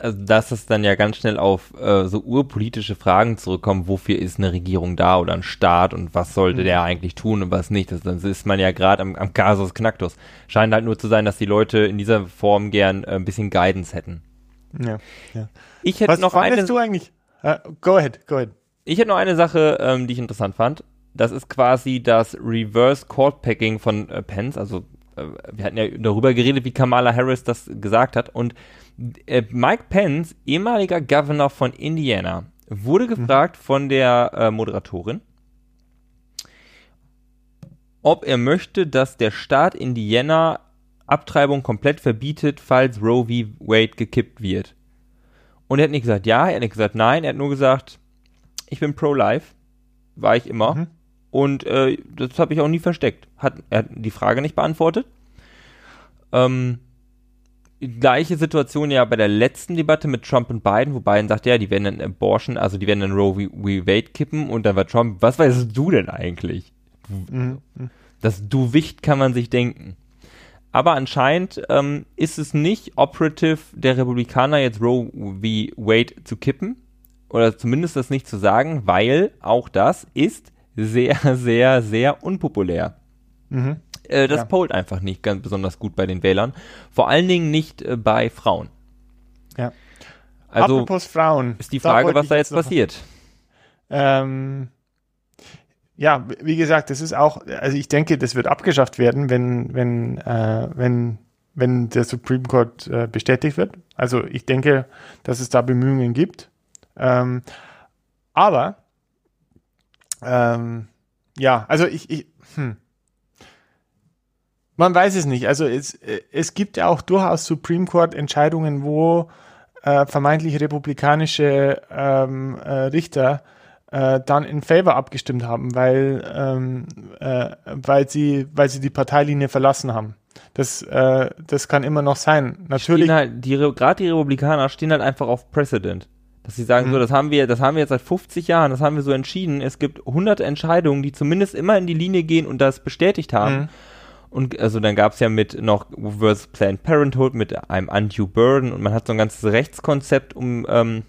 also dass es dann ja ganz schnell auf äh, so urpolitische Fragen zurückkommt, wofür ist eine Regierung da oder ein Staat und was sollte mhm. der eigentlich tun und was nicht. Das, das ist man ja gerade am, am Casus Knacktus. Scheint halt nur zu sein, dass die Leute in dieser Form gern äh, ein bisschen Guidance hätten. Ja, ja. Ich hätte was noch eine. du eigentlich? Uh, go ahead, go ahead. Ich hätte noch eine Sache, ähm, die ich interessant fand. Das ist quasi das Reverse Court Packing von äh, Pence. Also äh, wir hatten ja darüber geredet, wie Kamala Harris das gesagt hat und äh, Mike Pence, ehemaliger Governor von Indiana, wurde mhm. gefragt mhm. von der äh, Moderatorin, ob er möchte, dass der Staat Indiana Abtreibung komplett verbietet, falls Roe v. Wade gekippt wird. Und er hat nicht gesagt ja, er hat nicht gesagt nein, er hat nur gesagt, ich bin pro-life, war ich immer. Mhm. Und äh, das habe ich auch nie versteckt. Hat, er hat die Frage nicht beantwortet. Ähm, gleiche Situation ja bei der letzten Debatte mit Trump und Biden, wo Biden sagt, ja, die werden dann Abortion, also die werden dann Roe v. Wade kippen und dann war Trump, was weißt du denn eigentlich? Mhm. Das Du-Wicht kann man sich denken. Aber anscheinend ähm, ist es nicht operative der Republikaner, jetzt Roe v. Wade zu kippen. Oder zumindest das nicht zu sagen, weil auch das ist sehr, sehr, sehr unpopulär. Mhm. Äh, das ja. pollt einfach nicht ganz besonders gut bei den Wählern. Vor allen Dingen nicht äh, bei Frauen. Ja. Also Apropos Frauen. Ist die Frage, was da jetzt passiert. Ähm, ja, wie gesagt, das ist auch, also ich denke, das wird abgeschafft werden, wenn, wenn, äh, wenn, wenn der Supreme Court äh, bestätigt wird. Also ich denke, dass es da Bemühungen gibt. Ähm, aber ähm, ja, also ich, ich hm. Man weiß es nicht. Also es, es gibt ja auch durchaus Supreme Court Entscheidungen, wo äh, vermeintlich republikanische ähm, äh, Richter äh, dann in Favor abgestimmt haben, weil, ähm, äh, weil, sie, weil sie die Parteilinie verlassen haben. Das, äh, das kann immer noch sein. Natürlich. Halt, die, Gerade die Republikaner stehen halt einfach auf Precedent. Dass sie sagen, mhm. so, das haben wir, das haben wir jetzt seit 50 Jahren, das haben wir so entschieden. Es gibt hunderte Entscheidungen, die zumindest immer in die Linie gehen und das bestätigt haben. Mhm. Und also dann gab es ja mit noch versus Planned Parenthood mit einem Undue Burden und man hat so ein ganzes Rechtskonzept um ähm,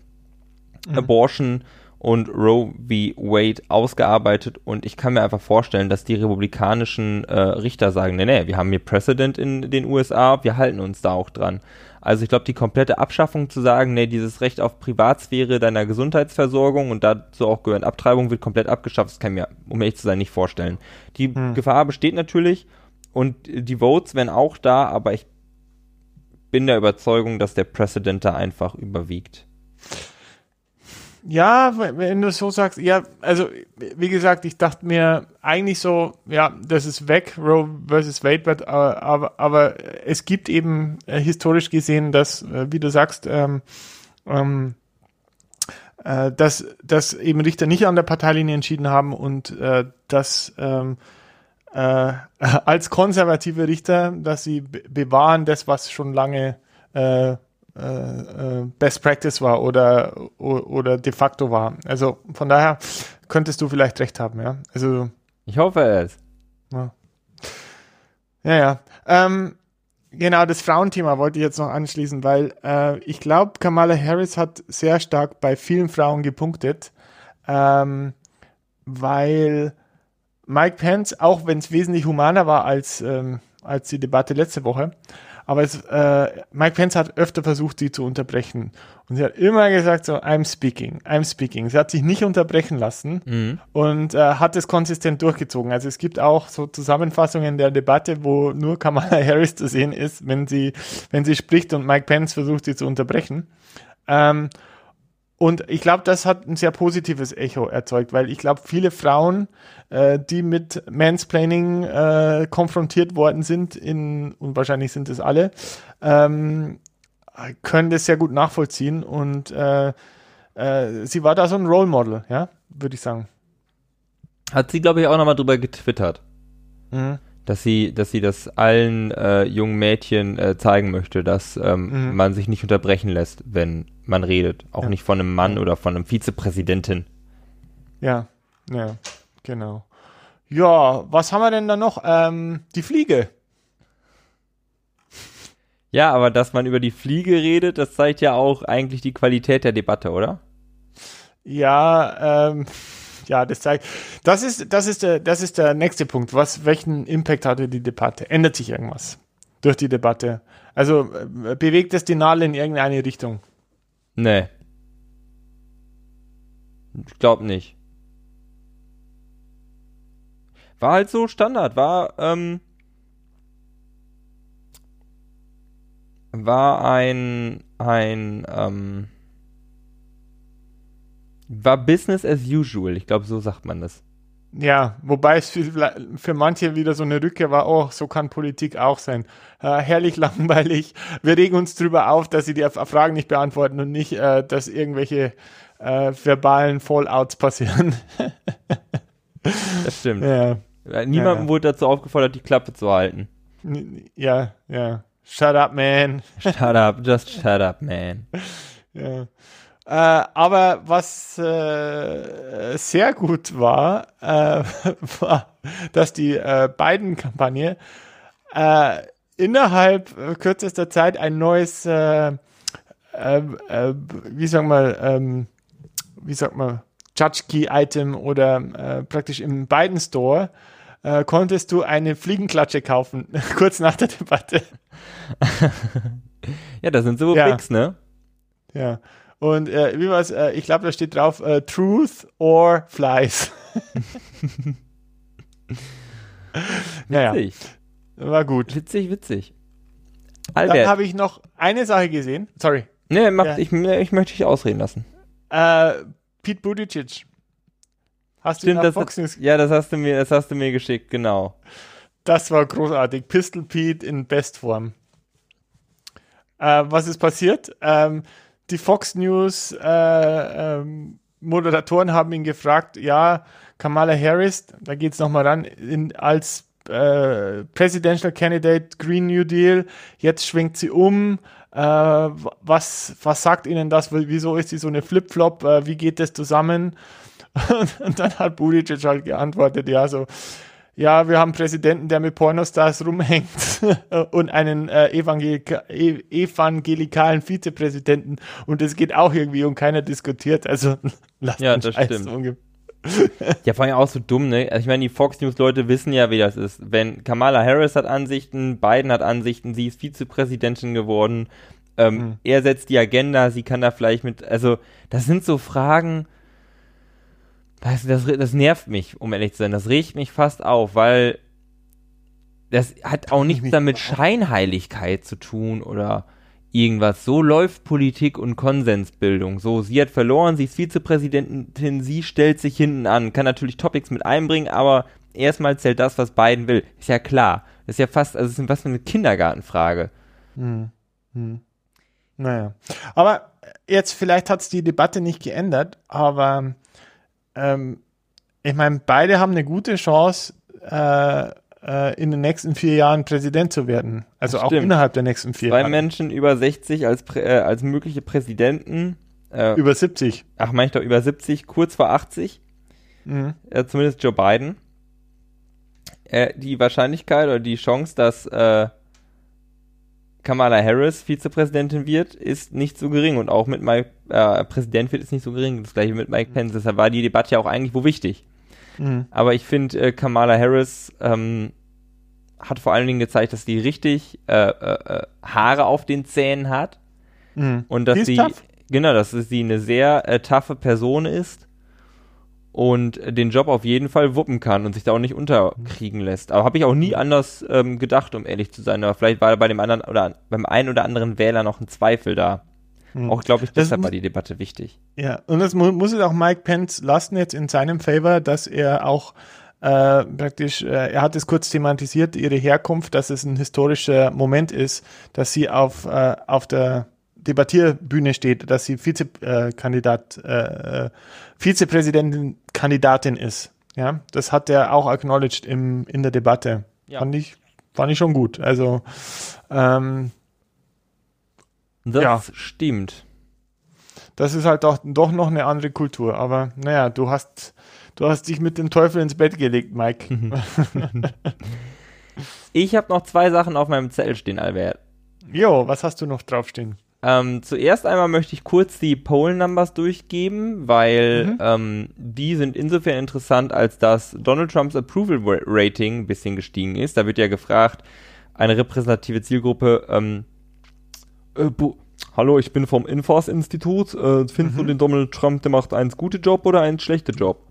mhm. Abortion und Roe v. Wade ausgearbeitet und ich kann mir einfach vorstellen, dass die republikanischen äh, Richter sagen, nee, nee, wir haben hier Precedent in den USA, wir halten uns da auch dran. Also ich glaube, die komplette Abschaffung zu sagen, nee, dieses Recht auf Privatsphäre deiner Gesundheitsversorgung und dazu auch gehören Abtreibung wird komplett abgeschafft, das kann ich mir, um ehrlich zu sein, nicht vorstellen. Die hm. Gefahr besteht natürlich und die Votes wären auch da, aber ich bin der Überzeugung, dass der Precedent da einfach überwiegt. Ja, wenn du so sagst, ja, also wie gesagt, ich dachte mir eigentlich so, ja, das ist weg, Roe versus Wade, aber, aber, aber es gibt eben äh, historisch gesehen, dass, äh, wie du sagst, ähm, ähm, äh, dass, dass eben Richter nicht an der Parteilinie entschieden haben und äh, dass ähm, äh, als konservative Richter, dass sie bewahren das, was schon lange äh, äh, Best Practice war oder, oder de facto war. Also von daher könntest du vielleicht recht haben, ja. Also ich hoffe es. Ja, ja. ja. Ähm, genau, das Frauenthema wollte ich jetzt noch anschließen, weil äh, ich glaube, Kamala Harris hat sehr stark bei vielen Frauen gepunktet, ähm, weil Mike Pence, auch wenn es wesentlich humaner war als, ähm, als die Debatte letzte Woche, aber es, äh, Mike Pence hat öfter versucht, sie zu unterbrechen. Und sie hat immer gesagt so, I'm speaking, I'm speaking. Sie hat sich nicht unterbrechen lassen mhm. und äh, hat es konsistent durchgezogen. Also es gibt auch so Zusammenfassungen der Debatte, wo nur Kamala Harris zu sehen ist, wenn sie, wenn sie spricht und Mike Pence versucht, sie zu unterbrechen. Ähm, und ich glaube, das hat ein sehr positives Echo erzeugt, weil ich glaube, viele Frauen, äh, die mit Mansplaining äh, konfrontiert worden sind, in, und wahrscheinlich sind es alle, ähm, können das sehr gut nachvollziehen. Und äh, äh, sie war da so ein Role Model, ja, würde ich sagen. Hat sie, glaube ich, auch nochmal drüber getwittert. Mhm dass sie, dass sie das allen äh, jungen Mädchen äh, zeigen möchte, dass ähm, mhm. man sich nicht unterbrechen lässt, wenn man redet. Auch ja. nicht von einem Mann oder von einem Vizepräsidentin. Ja, ja, genau. Ja, was haben wir denn da noch? Ähm, die Fliege. Ja, aber dass man über die Fliege redet, das zeigt ja auch eigentlich die Qualität der Debatte, oder? Ja, ähm, ja, das zeigt. Das ist, das ist der, das ist der nächste Punkt. Was, welchen Impact hatte die Debatte? Ändert sich irgendwas durch die Debatte? Also äh, bewegt es die Nadel in irgendeine Richtung? Nee. Ich glaube nicht. War halt so Standard, war, ähm, war ein, ein, ähm, war Business as usual. Ich glaube, so sagt man das. Ja, wobei es für, für manche wieder so eine Rückkehr war, oh, so kann Politik auch sein. Äh, herrlich langweilig. Wir regen uns drüber auf, dass sie die Fragen nicht beantworten und nicht, äh, dass irgendwelche äh, verbalen Fallouts passieren. das stimmt. Ja. Niemandem ja. wurde dazu aufgefordert, die Klappe zu halten. Ja, ja. Shut up, man. Shut up, just shut up, man. Ja. Äh, aber was äh, sehr gut war, äh, war, dass die äh, beiden Kampagne äh, innerhalb kürzester Zeit ein neues, äh, wie sagen wir, ähm, wie sagt man, Judge Key Item oder praktisch im beiden Store äh, konntest du eine Fliegenklatsche kaufen, kurz nach der Debatte. ja, das sind so ja. Bigs, ne? Ja. Und äh, wie war's? Äh, ich glaube, da steht drauf äh, Truth or Flies. naja. Witzig. War gut. Witzig, witzig. Albert. Dann habe ich noch eine Sache gesehen. Sorry. Nee, mach, ja. ich, ich möchte dich ausreden lassen. Äh, Pete Buttigieg Hast Stimmt, du Fox News? Ja, das hast du mir, das hast du mir geschickt, genau. Das war großartig. Pistol Pete in Bestform. Äh, was ist passiert? Ähm, die Fox News äh, ähm, Moderatoren haben ihn gefragt, ja, Kamala Harris, da geht es nochmal ran, in, als äh, Presidential Candidate Green New Deal, jetzt schwenkt sie um. Äh, was, was sagt Ihnen das? Wieso ist sie so eine Flip-Flop? Äh, wie geht das zusammen? Und, dann hat Buttigieg halt geantwortet, ja, so, ja, wir haben einen Präsidenten, der mit Pornostars rumhängt und einen äh, evangelika e evangelikalen Vizepräsidenten und es geht auch irgendwie und keiner diskutiert. Also lasst ja, das Scheiß stimmt. ja, vor allem auch so dumm, ne? Also ich meine, die Fox News Leute wissen ja, wie das ist. Wenn Kamala Harris hat Ansichten, Biden hat Ansichten, sie ist Vizepräsidentin geworden, ähm, mhm. er setzt die Agenda, sie kann da vielleicht mit, also das sind so Fragen, das, das, das nervt mich, um ehrlich zu sein. Das regt mich fast auf, weil das hat auch nichts damit Scheinheiligkeit zu tun oder irgendwas. So läuft Politik und Konsensbildung. So, sie hat verloren, sie ist Vizepräsidentin, sie stellt sich hinten an, kann natürlich Topics mit einbringen, aber erstmal zählt das, was Biden will. Ist ja klar. Das ist ja fast, also ist was für eine Kindergartenfrage. Hm. Hm. Naja. Aber jetzt, vielleicht hat es die Debatte nicht geändert, aber ähm, ich meine, beide haben eine gute Chance, äh, äh, in den nächsten vier Jahren Präsident zu werden. Also auch innerhalb der nächsten vier Jahre. Zwei Menschen über 60 als, äh, als mögliche Präsidenten. Äh, über 70. Ach, meine ich doch über 70, kurz vor 80. Mhm. Äh, zumindest Joe Biden. Äh, die Wahrscheinlichkeit oder die Chance, dass Kamala Harris Vizepräsidentin wird, ist nicht so gering und auch mit Mike, äh, Präsident wird, ist nicht so gering. Das gleiche mit Mike Pence. Deshalb war die Debatte ja auch eigentlich wo wichtig. Mhm. Aber ich finde, äh, Kamala Harris ähm, hat vor allen Dingen gezeigt, dass die richtig äh, äh, äh Haare auf den Zähnen hat. Mhm. Und dass sie, genau, dass sie eine sehr äh, taffe Person ist und den Job auf jeden Fall wuppen kann und sich da auch nicht unterkriegen lässt. Aber habe ich auch nie anders ähm, gedacht, um ehrlich zu sein. Aber vielleicht war bei dem anderen oder beim einen oder anderen Wähler noch ein Zweifel da. Hm. Auch glaube ich, deshalb war die Debatte wichtig. Ja, und das mu muss es auch Mike Pence lassen jetzt in seinem Favor, dass er auch äh, praktisch, äh, er hat es kurz thematisiert, ihre Herkunft, dass es ein historischer Moment ist, dass sie auf, äh, auf der Debattierbühne steht, dass sie Vizekandidat, äh, äh, Vizepräsidentin-Kandidatin ist. Ja, das hat er auch acknowledged im, in der Debatte. Ja. Fand ich, fand ich schon gut. Also, ähm, das ja. stimmt. Das ist halt doch, doch noch eine andere Kultur. Aber naja, du hast, du hast dich mit dem Teufel ins Bett gelegt, Mike. ich habe noch zwei Sachen auf meinem Zettel stehen, Albert. Jo, was hast du noch draufstehen? Ähm, zuerst einmal möchte ich kurz die Poll Numbers durchgeben, weil mhm. ähm, die sind insofern interessant, als dass Donald Trumps Approval Rating ein bisschen gestiegen ist. Da wird ja gefragt, eine repräsentative Zielgruppe, ähm, äh, hallo, ich bin vom Infos-Institut, äh, findest mhm. du den Donald Trump, der macht einen guten Job oder einen schlechten Job?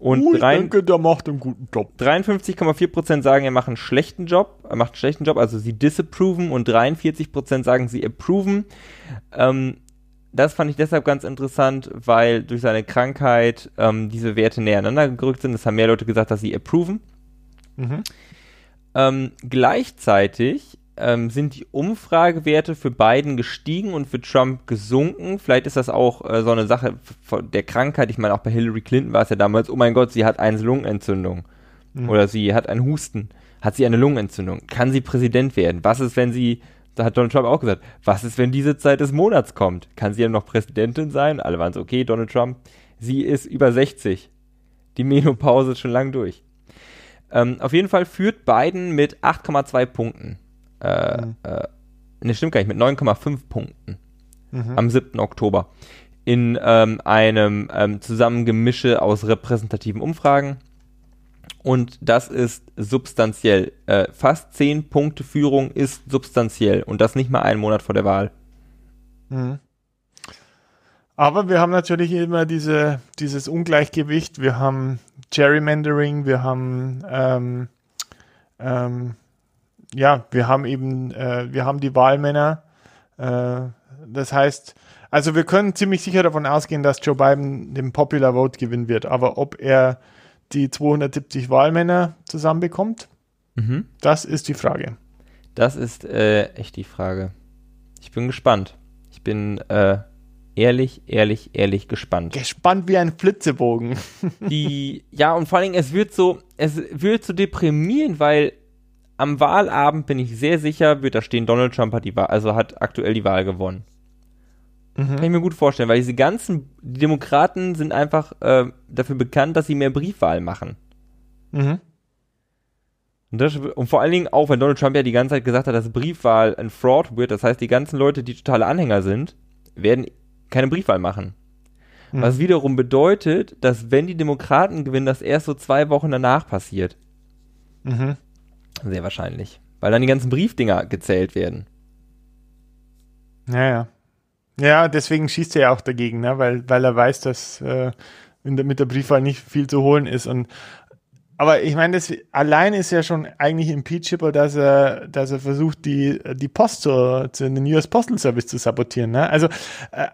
Und oh, ich denke, der macht einen guten Job. 53,4% sagen, er macht einen schlechten Job, er macht einen schlechten Job, also sie disapproven und 43% sagen, sie approven. Ähm, das fand ich deshalb ganz interessant, weil durch seine Krankheit ähm, diese Werte näher aneinander gerückt sind. Es haben mehr Leute gesagt, dass sie approven. Mhm. Ähm, gleichzeitig ähm, sind die Umfragewerte für Biden gestiegen und für Trump gesunken. Vielleicht ist das auch äh, so eine Sache der Krankheit. Ich meine, auch bei Hillary Clinton war es ja damals, oh mein Gott, sie hat eine Lungenentzündung. Mhm. Oder sie hat einen Husten. Hat sie eine Lungenentzündung? Kann sie Präsident werden? Was ist, wenn sie, da hat Donald Trump auch gesagt, was ist, wenn diese Zeit des Monats kommt? Kann sie ja noch Präsidentin sein? Alle waren so, okay, Donald Trump, sie ist über 60. Die Menopause ist schon lang durch. Ähm, auf jeden Fall führt Biden mit 8,2 Punkten. Äh, mhm. äh, ne, stimmt gar nicht, mit 9,5 Punkten mhm. am 7. Oktober in ähm, einem ähm, Zusammengemische aus repräsentativen Umfragen. Und das ist substanziell. Äh, fast 10 Punkte Führung ist substanziell und das nicht mal einen Monat vor der Wahl. Mhm. Aber wir haben natürlich immer diese, dieses Ungleichgewicht. Wir haben Gerrymandering, wir haben ähm, ähm, ja, wir haben eben, äh, wir haben die Wahlmänner. Äh, das heißt, also wir können ziemlich sicher davon ausgehen, dass Joe Biden den Popular Vote gewinnen wird. Aber ob er die 270 Wahlmänner zusammenbekommt, mhm. das ist die Frage. Das ist äh, echt die Frage. Ich bin gespannt. Ich bin äh, ehrlich, ehrlich, ehrlich gespannt. Gespannt wie ein Flitzebogen. die, ja, und vor allen Dingen, es wird so, es wird so deprimierend, weil am Wahlabend bin ich sehr sicher, wird da stehen, Donald Trump hat die Wahl, also hat aktuell die Wahl gewonnen. Mhm. Kann ich mir gut vorstellen, weil diese ganzen die Demokraten sind einfach äh, dafür bekannt, dass sie mehr Briefwahl machen. Mhm. Und, das, und, vor allen Dingen auch, wenn Donald Trump ja die ganze Zeit gesagt hat, dass Briefwahl ein Fraud wird, das heißt, die ganzen Leute, die totale Anhänger sind, werden keine Briefwahl machen. Mhm. Was wiederum bedeutet, dass wenn die Demokraten gewinnen, das erst so zwei Wochen danach passiert. Mhm. Sehr wahrscheinlich. Weil dann die ganzen Briefdinger gezählt werden. Ja, ja. Ja, deswegen schießt er ja auch dagegen, ne? weil, weil er weiß, dass äh, der, mit der Briefwahl nicht viel zu holen ist. Und aber ich meine, das allein ist ja schon eigentlich impeachable, dass er, dass er versucht, die, die Post zu, zu den US Postal Service zu sabotieren. Ne? Also, äh,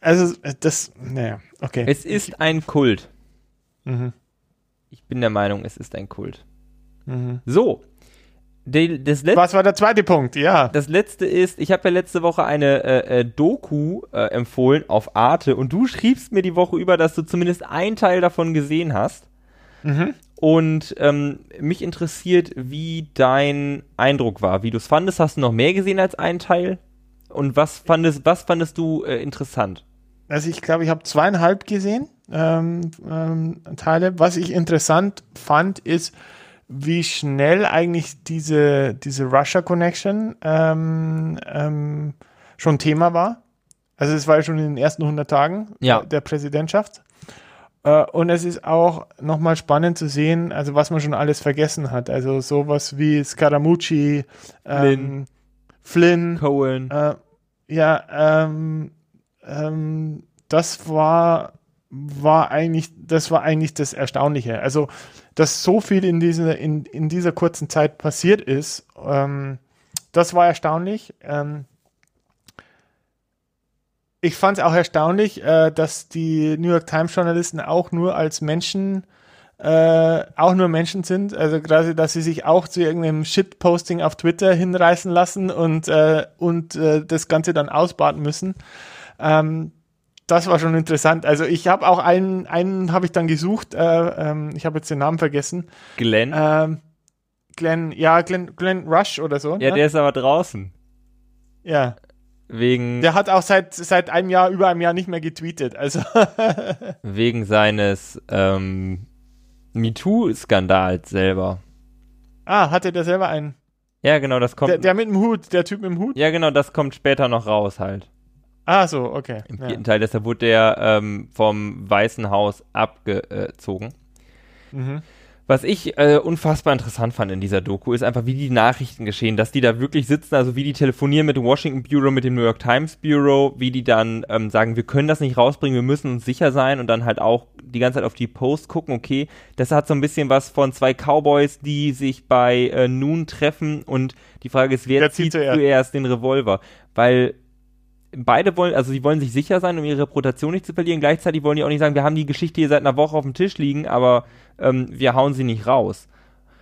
also das, naja, okay. Es ist ein Kult. Mhm. Ich bin der Meinung, es ist ein Kult. Mhm. So. Die, das Was war der zweite Punkt? Ja. Das letzte ist, ich habe ja letzte Woche eine äh, äh, Doku äh, empfohlen auf Arte und du schriebst mir die Woche über, dass du zumindest einen Teil davon gesehen hast. Mhm. Und ähm, mich interessiert, wie dein Eindruck war, wie du es fandest. Hast du noch mehr gesehen als einen Teil? Und was fandest, was fandest du äh, interessant? Also ich glaube, ich habe zweieinhalb gesehen ähm, ähm, Teile. Was ich interessant fand, ist, wie schnell eigentlich diese, diese Russia Connection ähm, ähm, schon Thema war. Also es war ja schon in den ersten 100 Tagen ja. der Präsidentschaft. Äh, und es ist auch nochmal spannend zu sehen, also was man schon alles vergessen hat. Also sowas wie Scaramucci, ähm, Flynn, Cohen. Äh, ja, ähm, ähm, das war war eigentlich, das war eigentlich das Erstaunliche. Also, dass so viel in, diese, in, in dieser kurzen Zeit passiert ist, ähm, das war erstaunlich. Ähm, ich fand es auch erstaunlich, äh, dass die New York Times Journalisten auch nur als Menschen äh, auch nur Menschen sind, also gerade, dass sie sich auch zu irgendeinem Shitposting auf Twitter hinreißen lassen und, äh, und äh, das Ganze dann ausbaden müssen. Ähm, das war schon interessant. Also ich habe auch einen, einen habe ich dann gesucht. Äh, ähm, ich habe jetzt den Namen vergessen. Glenn. Ähm, Glenn, ja, Glenn, Glenn Rush oder so. Ja, ne? der ist aber draußen. Ja. Wegen. Der hat auch seit, seit einem Jahr, über einem Jahr nicht mehr getweetet. Also. wegen seines ähm, MeToo-Skandals selber. Ah, hatte der selber einen? Ja, genau, das kommt. Der, der mit dem Hut, der Typ mit dem Hut? Ja, genau, das kommt später noch raus halt. Ah, so, okay. Im vierten ja. Teil, deshalb wurde der ähm, vom Weißen Haus abgezogen. Mhm. Was ich äh, unfassbar interessant fand in dieser Doku, ist einfach, wie die Nachrichten geschehen, dass die da wirklich sitzen, also wie die telefonieren mit dem Washington Bureau, mit dem New York Times Bureau, wie die dann ähm, sagen, wir können das nicht rausbringen, wir müssen uns sicher sein und dann halt auch die ganze Zeit auf die Post gucken, okay, das hat so ein bisschen was von zwei Cowboys, die sich bei äh, Noon treffen und die Frage ist, wer, wer zieht zuerst den Revolver? Weil beide wollen, also sie wollen sich sicher sein, um ihre Reputation nicht zu verlieren. Gleichzeitig wollen die auch nicht sagen, wir haben die Geschichte hier seit einer Woche auf dem Tisch liegen, aber ähm, wir hauen sie nicht raus.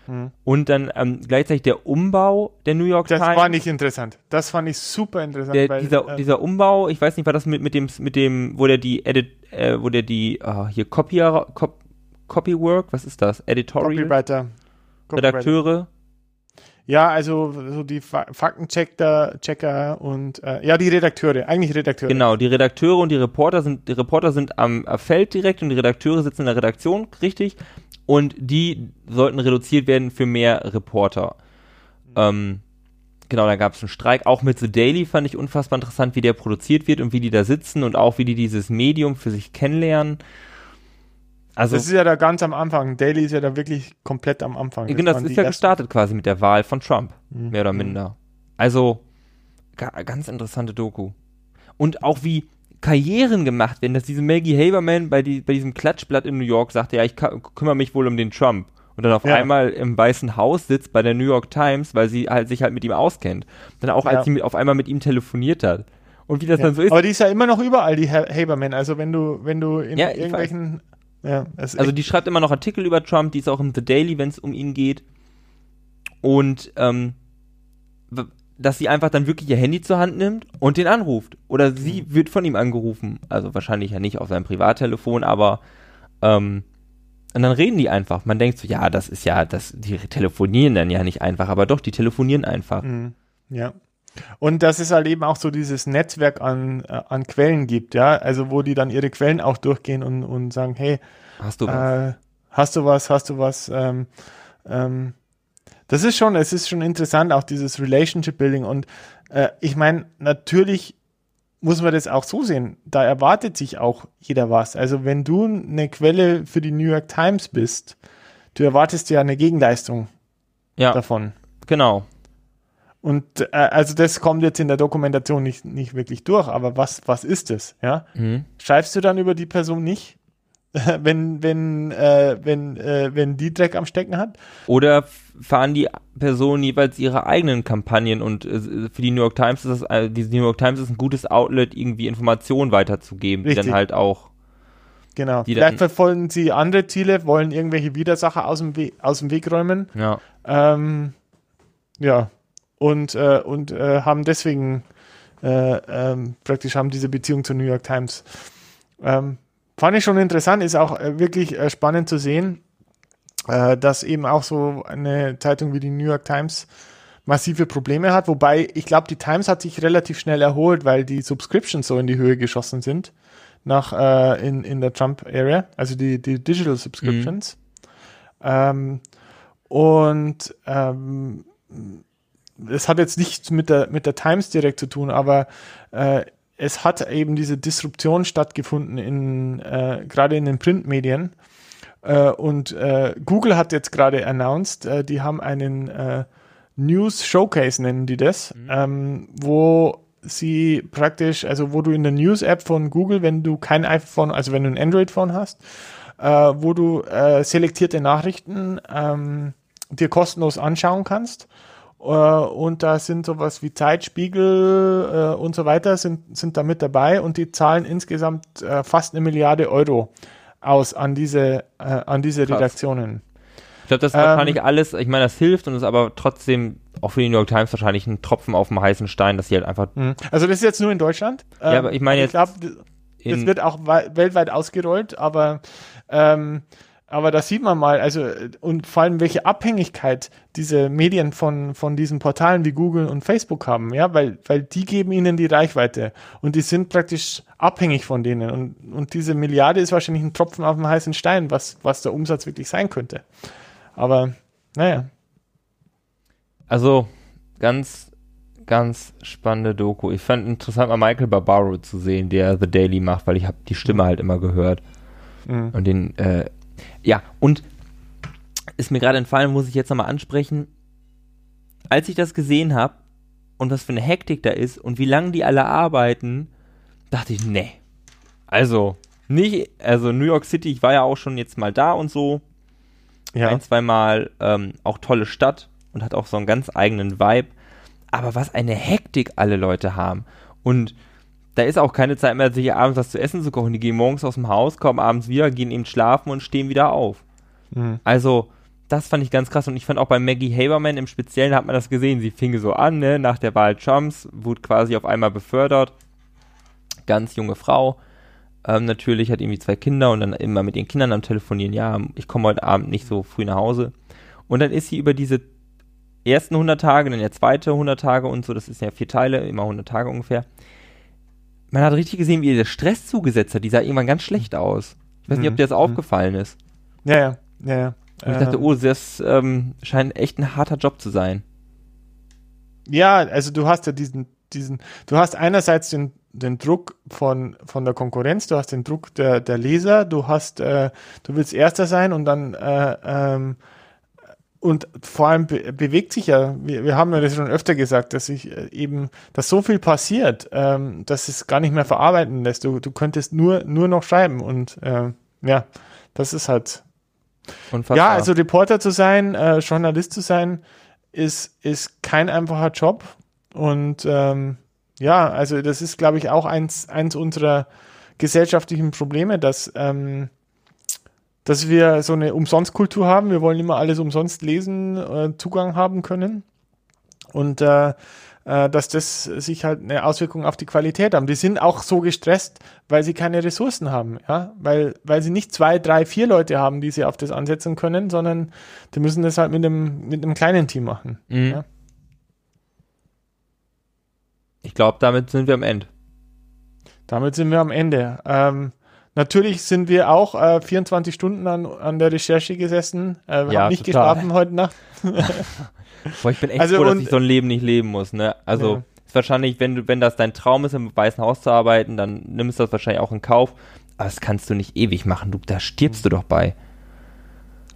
Hm. Und dann ähm, gleichzeitig der Umbau der New York das Times. Das war nicht interessant. Das fand ich super interessant. Der, weil, dieser, äh, dieser Umbau, ich weiß nicht, war das mit, mit dem, mit dem, wo der die Edit, äh, wo der die, oh, hier Copier, Cop, Copywork, was ist das? Editorial? Copywriter. Redakteure. Ja, also so die Faktenchecker Checker und äh, ja, die Redakteure, eigentlich Redakteure. Genau, die Redakteure und die Reporter sind, die Reporter sind am Feld direkt und die Redakteure sitzen in der Redaktion, richtig. Und die sollten reduziert werden für mehr Reporter. Mhm. Ähm, genau, da gab es einen Streik. Auch mit The Daily fand ich unfassbar interessant, wie der produziert wird und wie die da sitzen und auch wie die dieses Medium für sich kennenlernen. Also, das ist ja da ganz am Anfang. Daily ist ja da wirklich komplett am Anfang. Das genau, das ist ja ersten. gestartet quasi mit der Wahl von Trump, mhm. mehr oder minder. Also, ganz interessante Doku. Und auch wie Karrieren gemacht werden, dass diese Maggie Haberman bei, die, bei diesem Klatschblatt in New York sagte, ja, ich kümmere mich wohl um den Trump. Und dann auf ja. einmal im Weißen Haus sitzt bei der New York Times, weil sie halt sich halt mit ihm auskennt. Dann auch, als ja. sie mit, auf einmal mit ihm telefoniert hat. Und wie das ja. dann so ist. Aber die ist ja immer noch überall, die Haberman. Also wenn du, wenn du in irgendwelchen ja, also die schreibt immer noch Artikel über Trump, die ist auch im The Daily, wenn es um ihn geht. Und ähm, dass sie einfach dann wirklich ihr Handy zur Hand nimmt und den anruft. Oder sie mhm. wird von ihm angerufen. Also wahrscheinlich ja nicht auf seinem Privattelefon, aber ähm, und dann reden die einfach. Man denkt so, ja, das ist ja, das, die telefonieren dann ja nicht einfach, aber doch, die telefonieren einfach. Mhm. Ja. Und dass es halt eben auch so dieses Netzwerk an, äh, an Quellen gibt, ja, also wo die dann ihre Quellen auch durchgehen und, und sagen, hey, hast du was? Äh, hast du was, hast du was? Ähm, ähm, das ist schon, es ist schon interessant, auch dieses Relationship Building. Und äh, ich meine, natürlich muss man das auch so sehen. Da erwartet sich auch jeder was. Also wenn du eine Quelle für die New York Times bist, du erwartest ja eine Gegenleistung ja, davon. Genau. Und äh, also das kommt jetzt in der Dokumentation nicht, nicht wirklich durch, aber was, was ist es? Ja? Mhm. Schreibst du dann über die Person nicht? wenn, wenn, äh, wenn, äh, wenn die Dreck am Stecken hat? Oder fahren die Personen jeweils ihre eigenen Kampagnen und äh, für die New York Times ist das, äh, die New York Times ist ein gutes Outlet, irgendwie Informationen weiterzugeben, Richtig. die dann halt auch Genau. Vielleicht verfolgen sie andere Ziele, wollen irgendwelche Widersacher aus dem, We aus dem Weg räumen. Ja. Ähm, ja, und, äh, und äh, haben deswegen äh, ähm, praktisch haben diese Beziehung zur New York Times. Ähm, fand ich schon interessant, ist auch äh, wirklich äh, spannend zu sehen, äh, dass eben auch so eine Zeitung wie die New York Times massive Probleme hat, wobei ich glaube, die Times hat sich relativ schnell erholt, weil die Subscriptions so in die Höhe geschossen sind nach äh, in, in der Trump-Area, also die, die Digital Subscriptions. Mhm. Ähm, und ähm, es hat jetzt nichts mit der, mit der Times direkt zu tun, aber äh, es hat eben diese Disruption stattgefunden in äh, gerade in den Printmedien. Äh, und äh, Google hat jetzt gerade announced, äh, die haben einen äh, News Showcase, nennen die das, mhm. ähm, wo sie praktisch, also wo du in der News-App von Google, wenn du kein iPhone, also wenn du ein Android-Phone hast, wo du selektierte Nachrichten ähm, dir kostenlos anschauen kannst und da sind sowas wie Zeitspiegel äh, und so weiter sind, sind da mit dabei und die zahlen insgesamt äh, fast eine Milliarde Euro aus an diese, äh, an diese Redaktionen. Ich glaube, das ist ähm, wahrscheinlich alles, ich meine, das hilft und ist aber trotzdem auch für die New York Times wahrscheinlich ein Tropfen auf dem heißen Stein, dass sie halt einfach. Mhm. Also das ist jetzt nur in Deutschland. Ähm, ja, aber ich meine jetzt. Ich glaube, das wird auch weltweit ausgerollt, aber ähm, aber da sieht man mal, also und vor allem welche Abhängigkeit diese Medien von, von diesen Portalen wie Google und Facebook haben, ja, weil, weil die geben ihnen die Reichweite und die sind praktisch abhängig von denen. Und, und diese Milliarde ist wahrscheinlich ein Tropfen auf dem heißen Stein, was, was der Umsatz wirklich sein könnte. Aber naja. Also, ganz, ganz spannende Doku. Ich fand interessant mal Michael Barbaro zu sehen, der The Daily macht, weil ich habe die Stimme halt immer gehört. Mhm. Und den, äh, ja, und ist mir gerade entfallen, muss ich jetzt nochmal ansprechen. Als ich das gesehen habe und was für eine Hektik da ist und wie lange die alle arbeiten, dachte ich, nee. Also, nicht, also New York City, ich war ja auch schon jetzt mal da und so. Ja. Ein, zwei Mal, ähm, auch tolle Stadt und hat auch so einen ganz eigenen Vibe. Aber was eine Hektik alle Leute haben. Und da ist auch keine Zeit mehr, sich abends was zu essen zu kochen. Die gehen morgens aus dem Haus, kommen abends wieder, gehen eben schlafen und stehen wieder auf. Mhm. Also, das fand ich ganz krass und ich fand auch bei Maggie Haberman im Speziellen hat man das gesehen. Sie fing so an, ne, nach der Wahl Trumps, wurde quasi auf einmal befördert. Ganz junge Frau. Ähm, natürlich hat irgendwie zwei Kinder und dann immer mit ihren Kindern am Telefonieren, ja, ich komme heute Abend nicht so früh nach Hause. Und dann ist sie über diese ersten 100 Tage, dann der zweite 100 Tage und so, das ist ja vier Teile, immer 100 Tage ungefähr. Man hat richtig gesehen, wie ihr der Stress zugesetzt hat. Die sah irgendwann ganz schlecht aus. Ich weiß nicht, ob mhm. dir das mhm. aufgefallen ist. Ja, ja, ja, ja. Und ich dachte, ähm. oh, das ähm, scheint echt ein harter Job zu sein. Ja, also du hast ja diesen, diesen, du hast einerseits den, den Druck von, von der Konkurrenz, du hast den Druck der, der Leser, du hast, äh, du willst Erster sein und dann, äh, ähm, und vor allem be bewegt sich ja, wir, wir haben ja das schon öfter gesagt, dass sich äh, eben, dass so viel passiert, ähm, dass es gar nicht mehr verarbeiten lässt. Du, du könntest nur, nur noch schreiben und äh, ja, das ist halt Unfassbar. Ja, also Reporter zu sein, äh, Journalist zu sein, ist, ist kein einfacher Job. Und ähm, ja, also das ist, glaube ich, auch eins, eins unserer gesellschaftlichen Probleme, dass, ähm, dass wir so eine Umsonstkultur haben. Wir wollen immer alles umsonst lesen, äh, Zugang haben können. Und äh, äh, dass das sich halt eine Auswirkung auf die Qualität haben. Die sind auch so gestresst, weil sie keine Ressourcen haben, ja, weil, weil sie nicht zwei, drei, vier Leute haben, die sie auf das ansetzen können, sondern die müssen das halt mit einem, mit einem kleinen Team machen. Mhm. Ja. Ich glaube, damit sind wir am Ende. Damit sind wir am Ende. Ähm, natürlich sind wir auch äh, 24 Stunden an, an der Recherche gesessen. Äh, wir ja, haben nicht total. geschlafen heute Nacht. Boah, ich bin echt also froh, dass ich so ein Leben nicht leben muss, ne? Also, ja. ist wahrscheinlich, wenn du, wenn das dein Traum ist, im Weißen Haus zu arbeiten, dann nimmst du das wahrscheinlich auch in Kauf. Aber das kannst du nicht ewig machen, du, da stirbst mhm. du doch bei.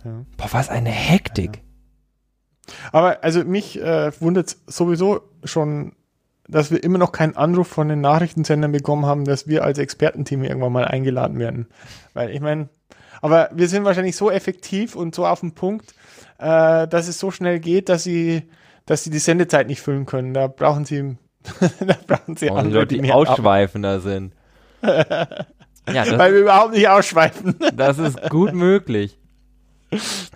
Ja. Boah, was eine Hektik. Ja. Aber also mich äh, wundert sowieso schon, dass wir immer noch keinen Anruf von den Nachrichtensendern bekommen haben, dass wir als Expertenteam irgendwann mal eingeladen werden. Weil ich meine, aber wir sind wahrscheinlich so effektiv und so auf den Punkt, äh, dass es so schnell geht, dass sie, dass sie die Sendezeit nicht füllen können. Da brauchen sie, da brauchen sie oh, andere, Leute, die, die ausschweifender ab. sind. ja, Weil wir überhaupt nicht ausschweifen. das ist gut möglich.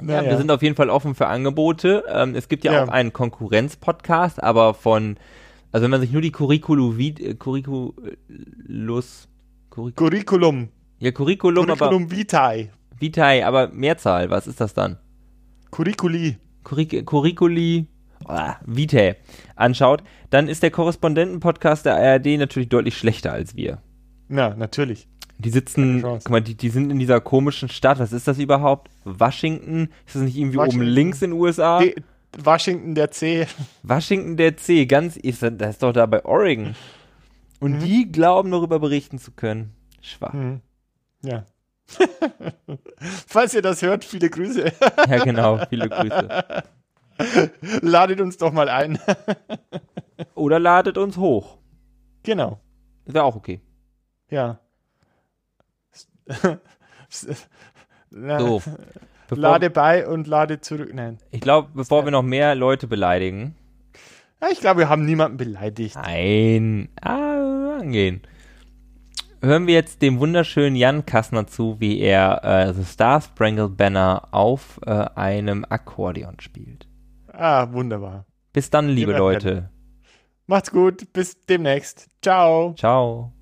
Naja. Ja, wir sind auf jeden Fall offen für Angebote. Ähm, es gibt ja, ja. auch einen Konkurrenz-Podcast, aber von, also wenn man sich nur die Curriculu, äh, Curriculus, Curriculum. Curriculum. Ja, Curriculum, Curriculum aber. Vitae. Vitae, aber Mehrzahl, was ist das dann? Curriculi. Curric Curriculi oh, Vitae anschaut, dann ist der Korrespondenten-Podcast der ARD natürlich deutlich schlechter als wir. Ja, natürlich. Die sitzen, guck mal, die, die sind in dieser komischen Stadt. Was ist das überhaupt? Washington? Ist das nicht irgendwie oben links in den USA? Die, Washington der C. Washington der C, ganz, ist, das ist doch da bei Oregon. Und mhm. die glauben darüber berichten zu können. Schwach. Mhm. Ja. Falls ihr das hört, viele Grüße. ja, genau, viele Grüße. Ladet uns doch mal ein. Oder ladet uns hoch. Genau. Wäre auch okay. Ja. so. Lade bei und lade zurück. Nein. Ich glaube, bevor wir noch mehr Leute beleidigen. Ja, ich glaube, wir haben niemanden beleidigt. Nein. Ah, angehen hören wir jetzt dem wunderschönen Jan Kassner zu, wie er äh, The Star Sprangled Banner auf äh, einem Akkordeon spielt. Ah, wunderbar. Bis dann, liebe Leute. Macht's gut, bis demnächst. Ciao. Ciao.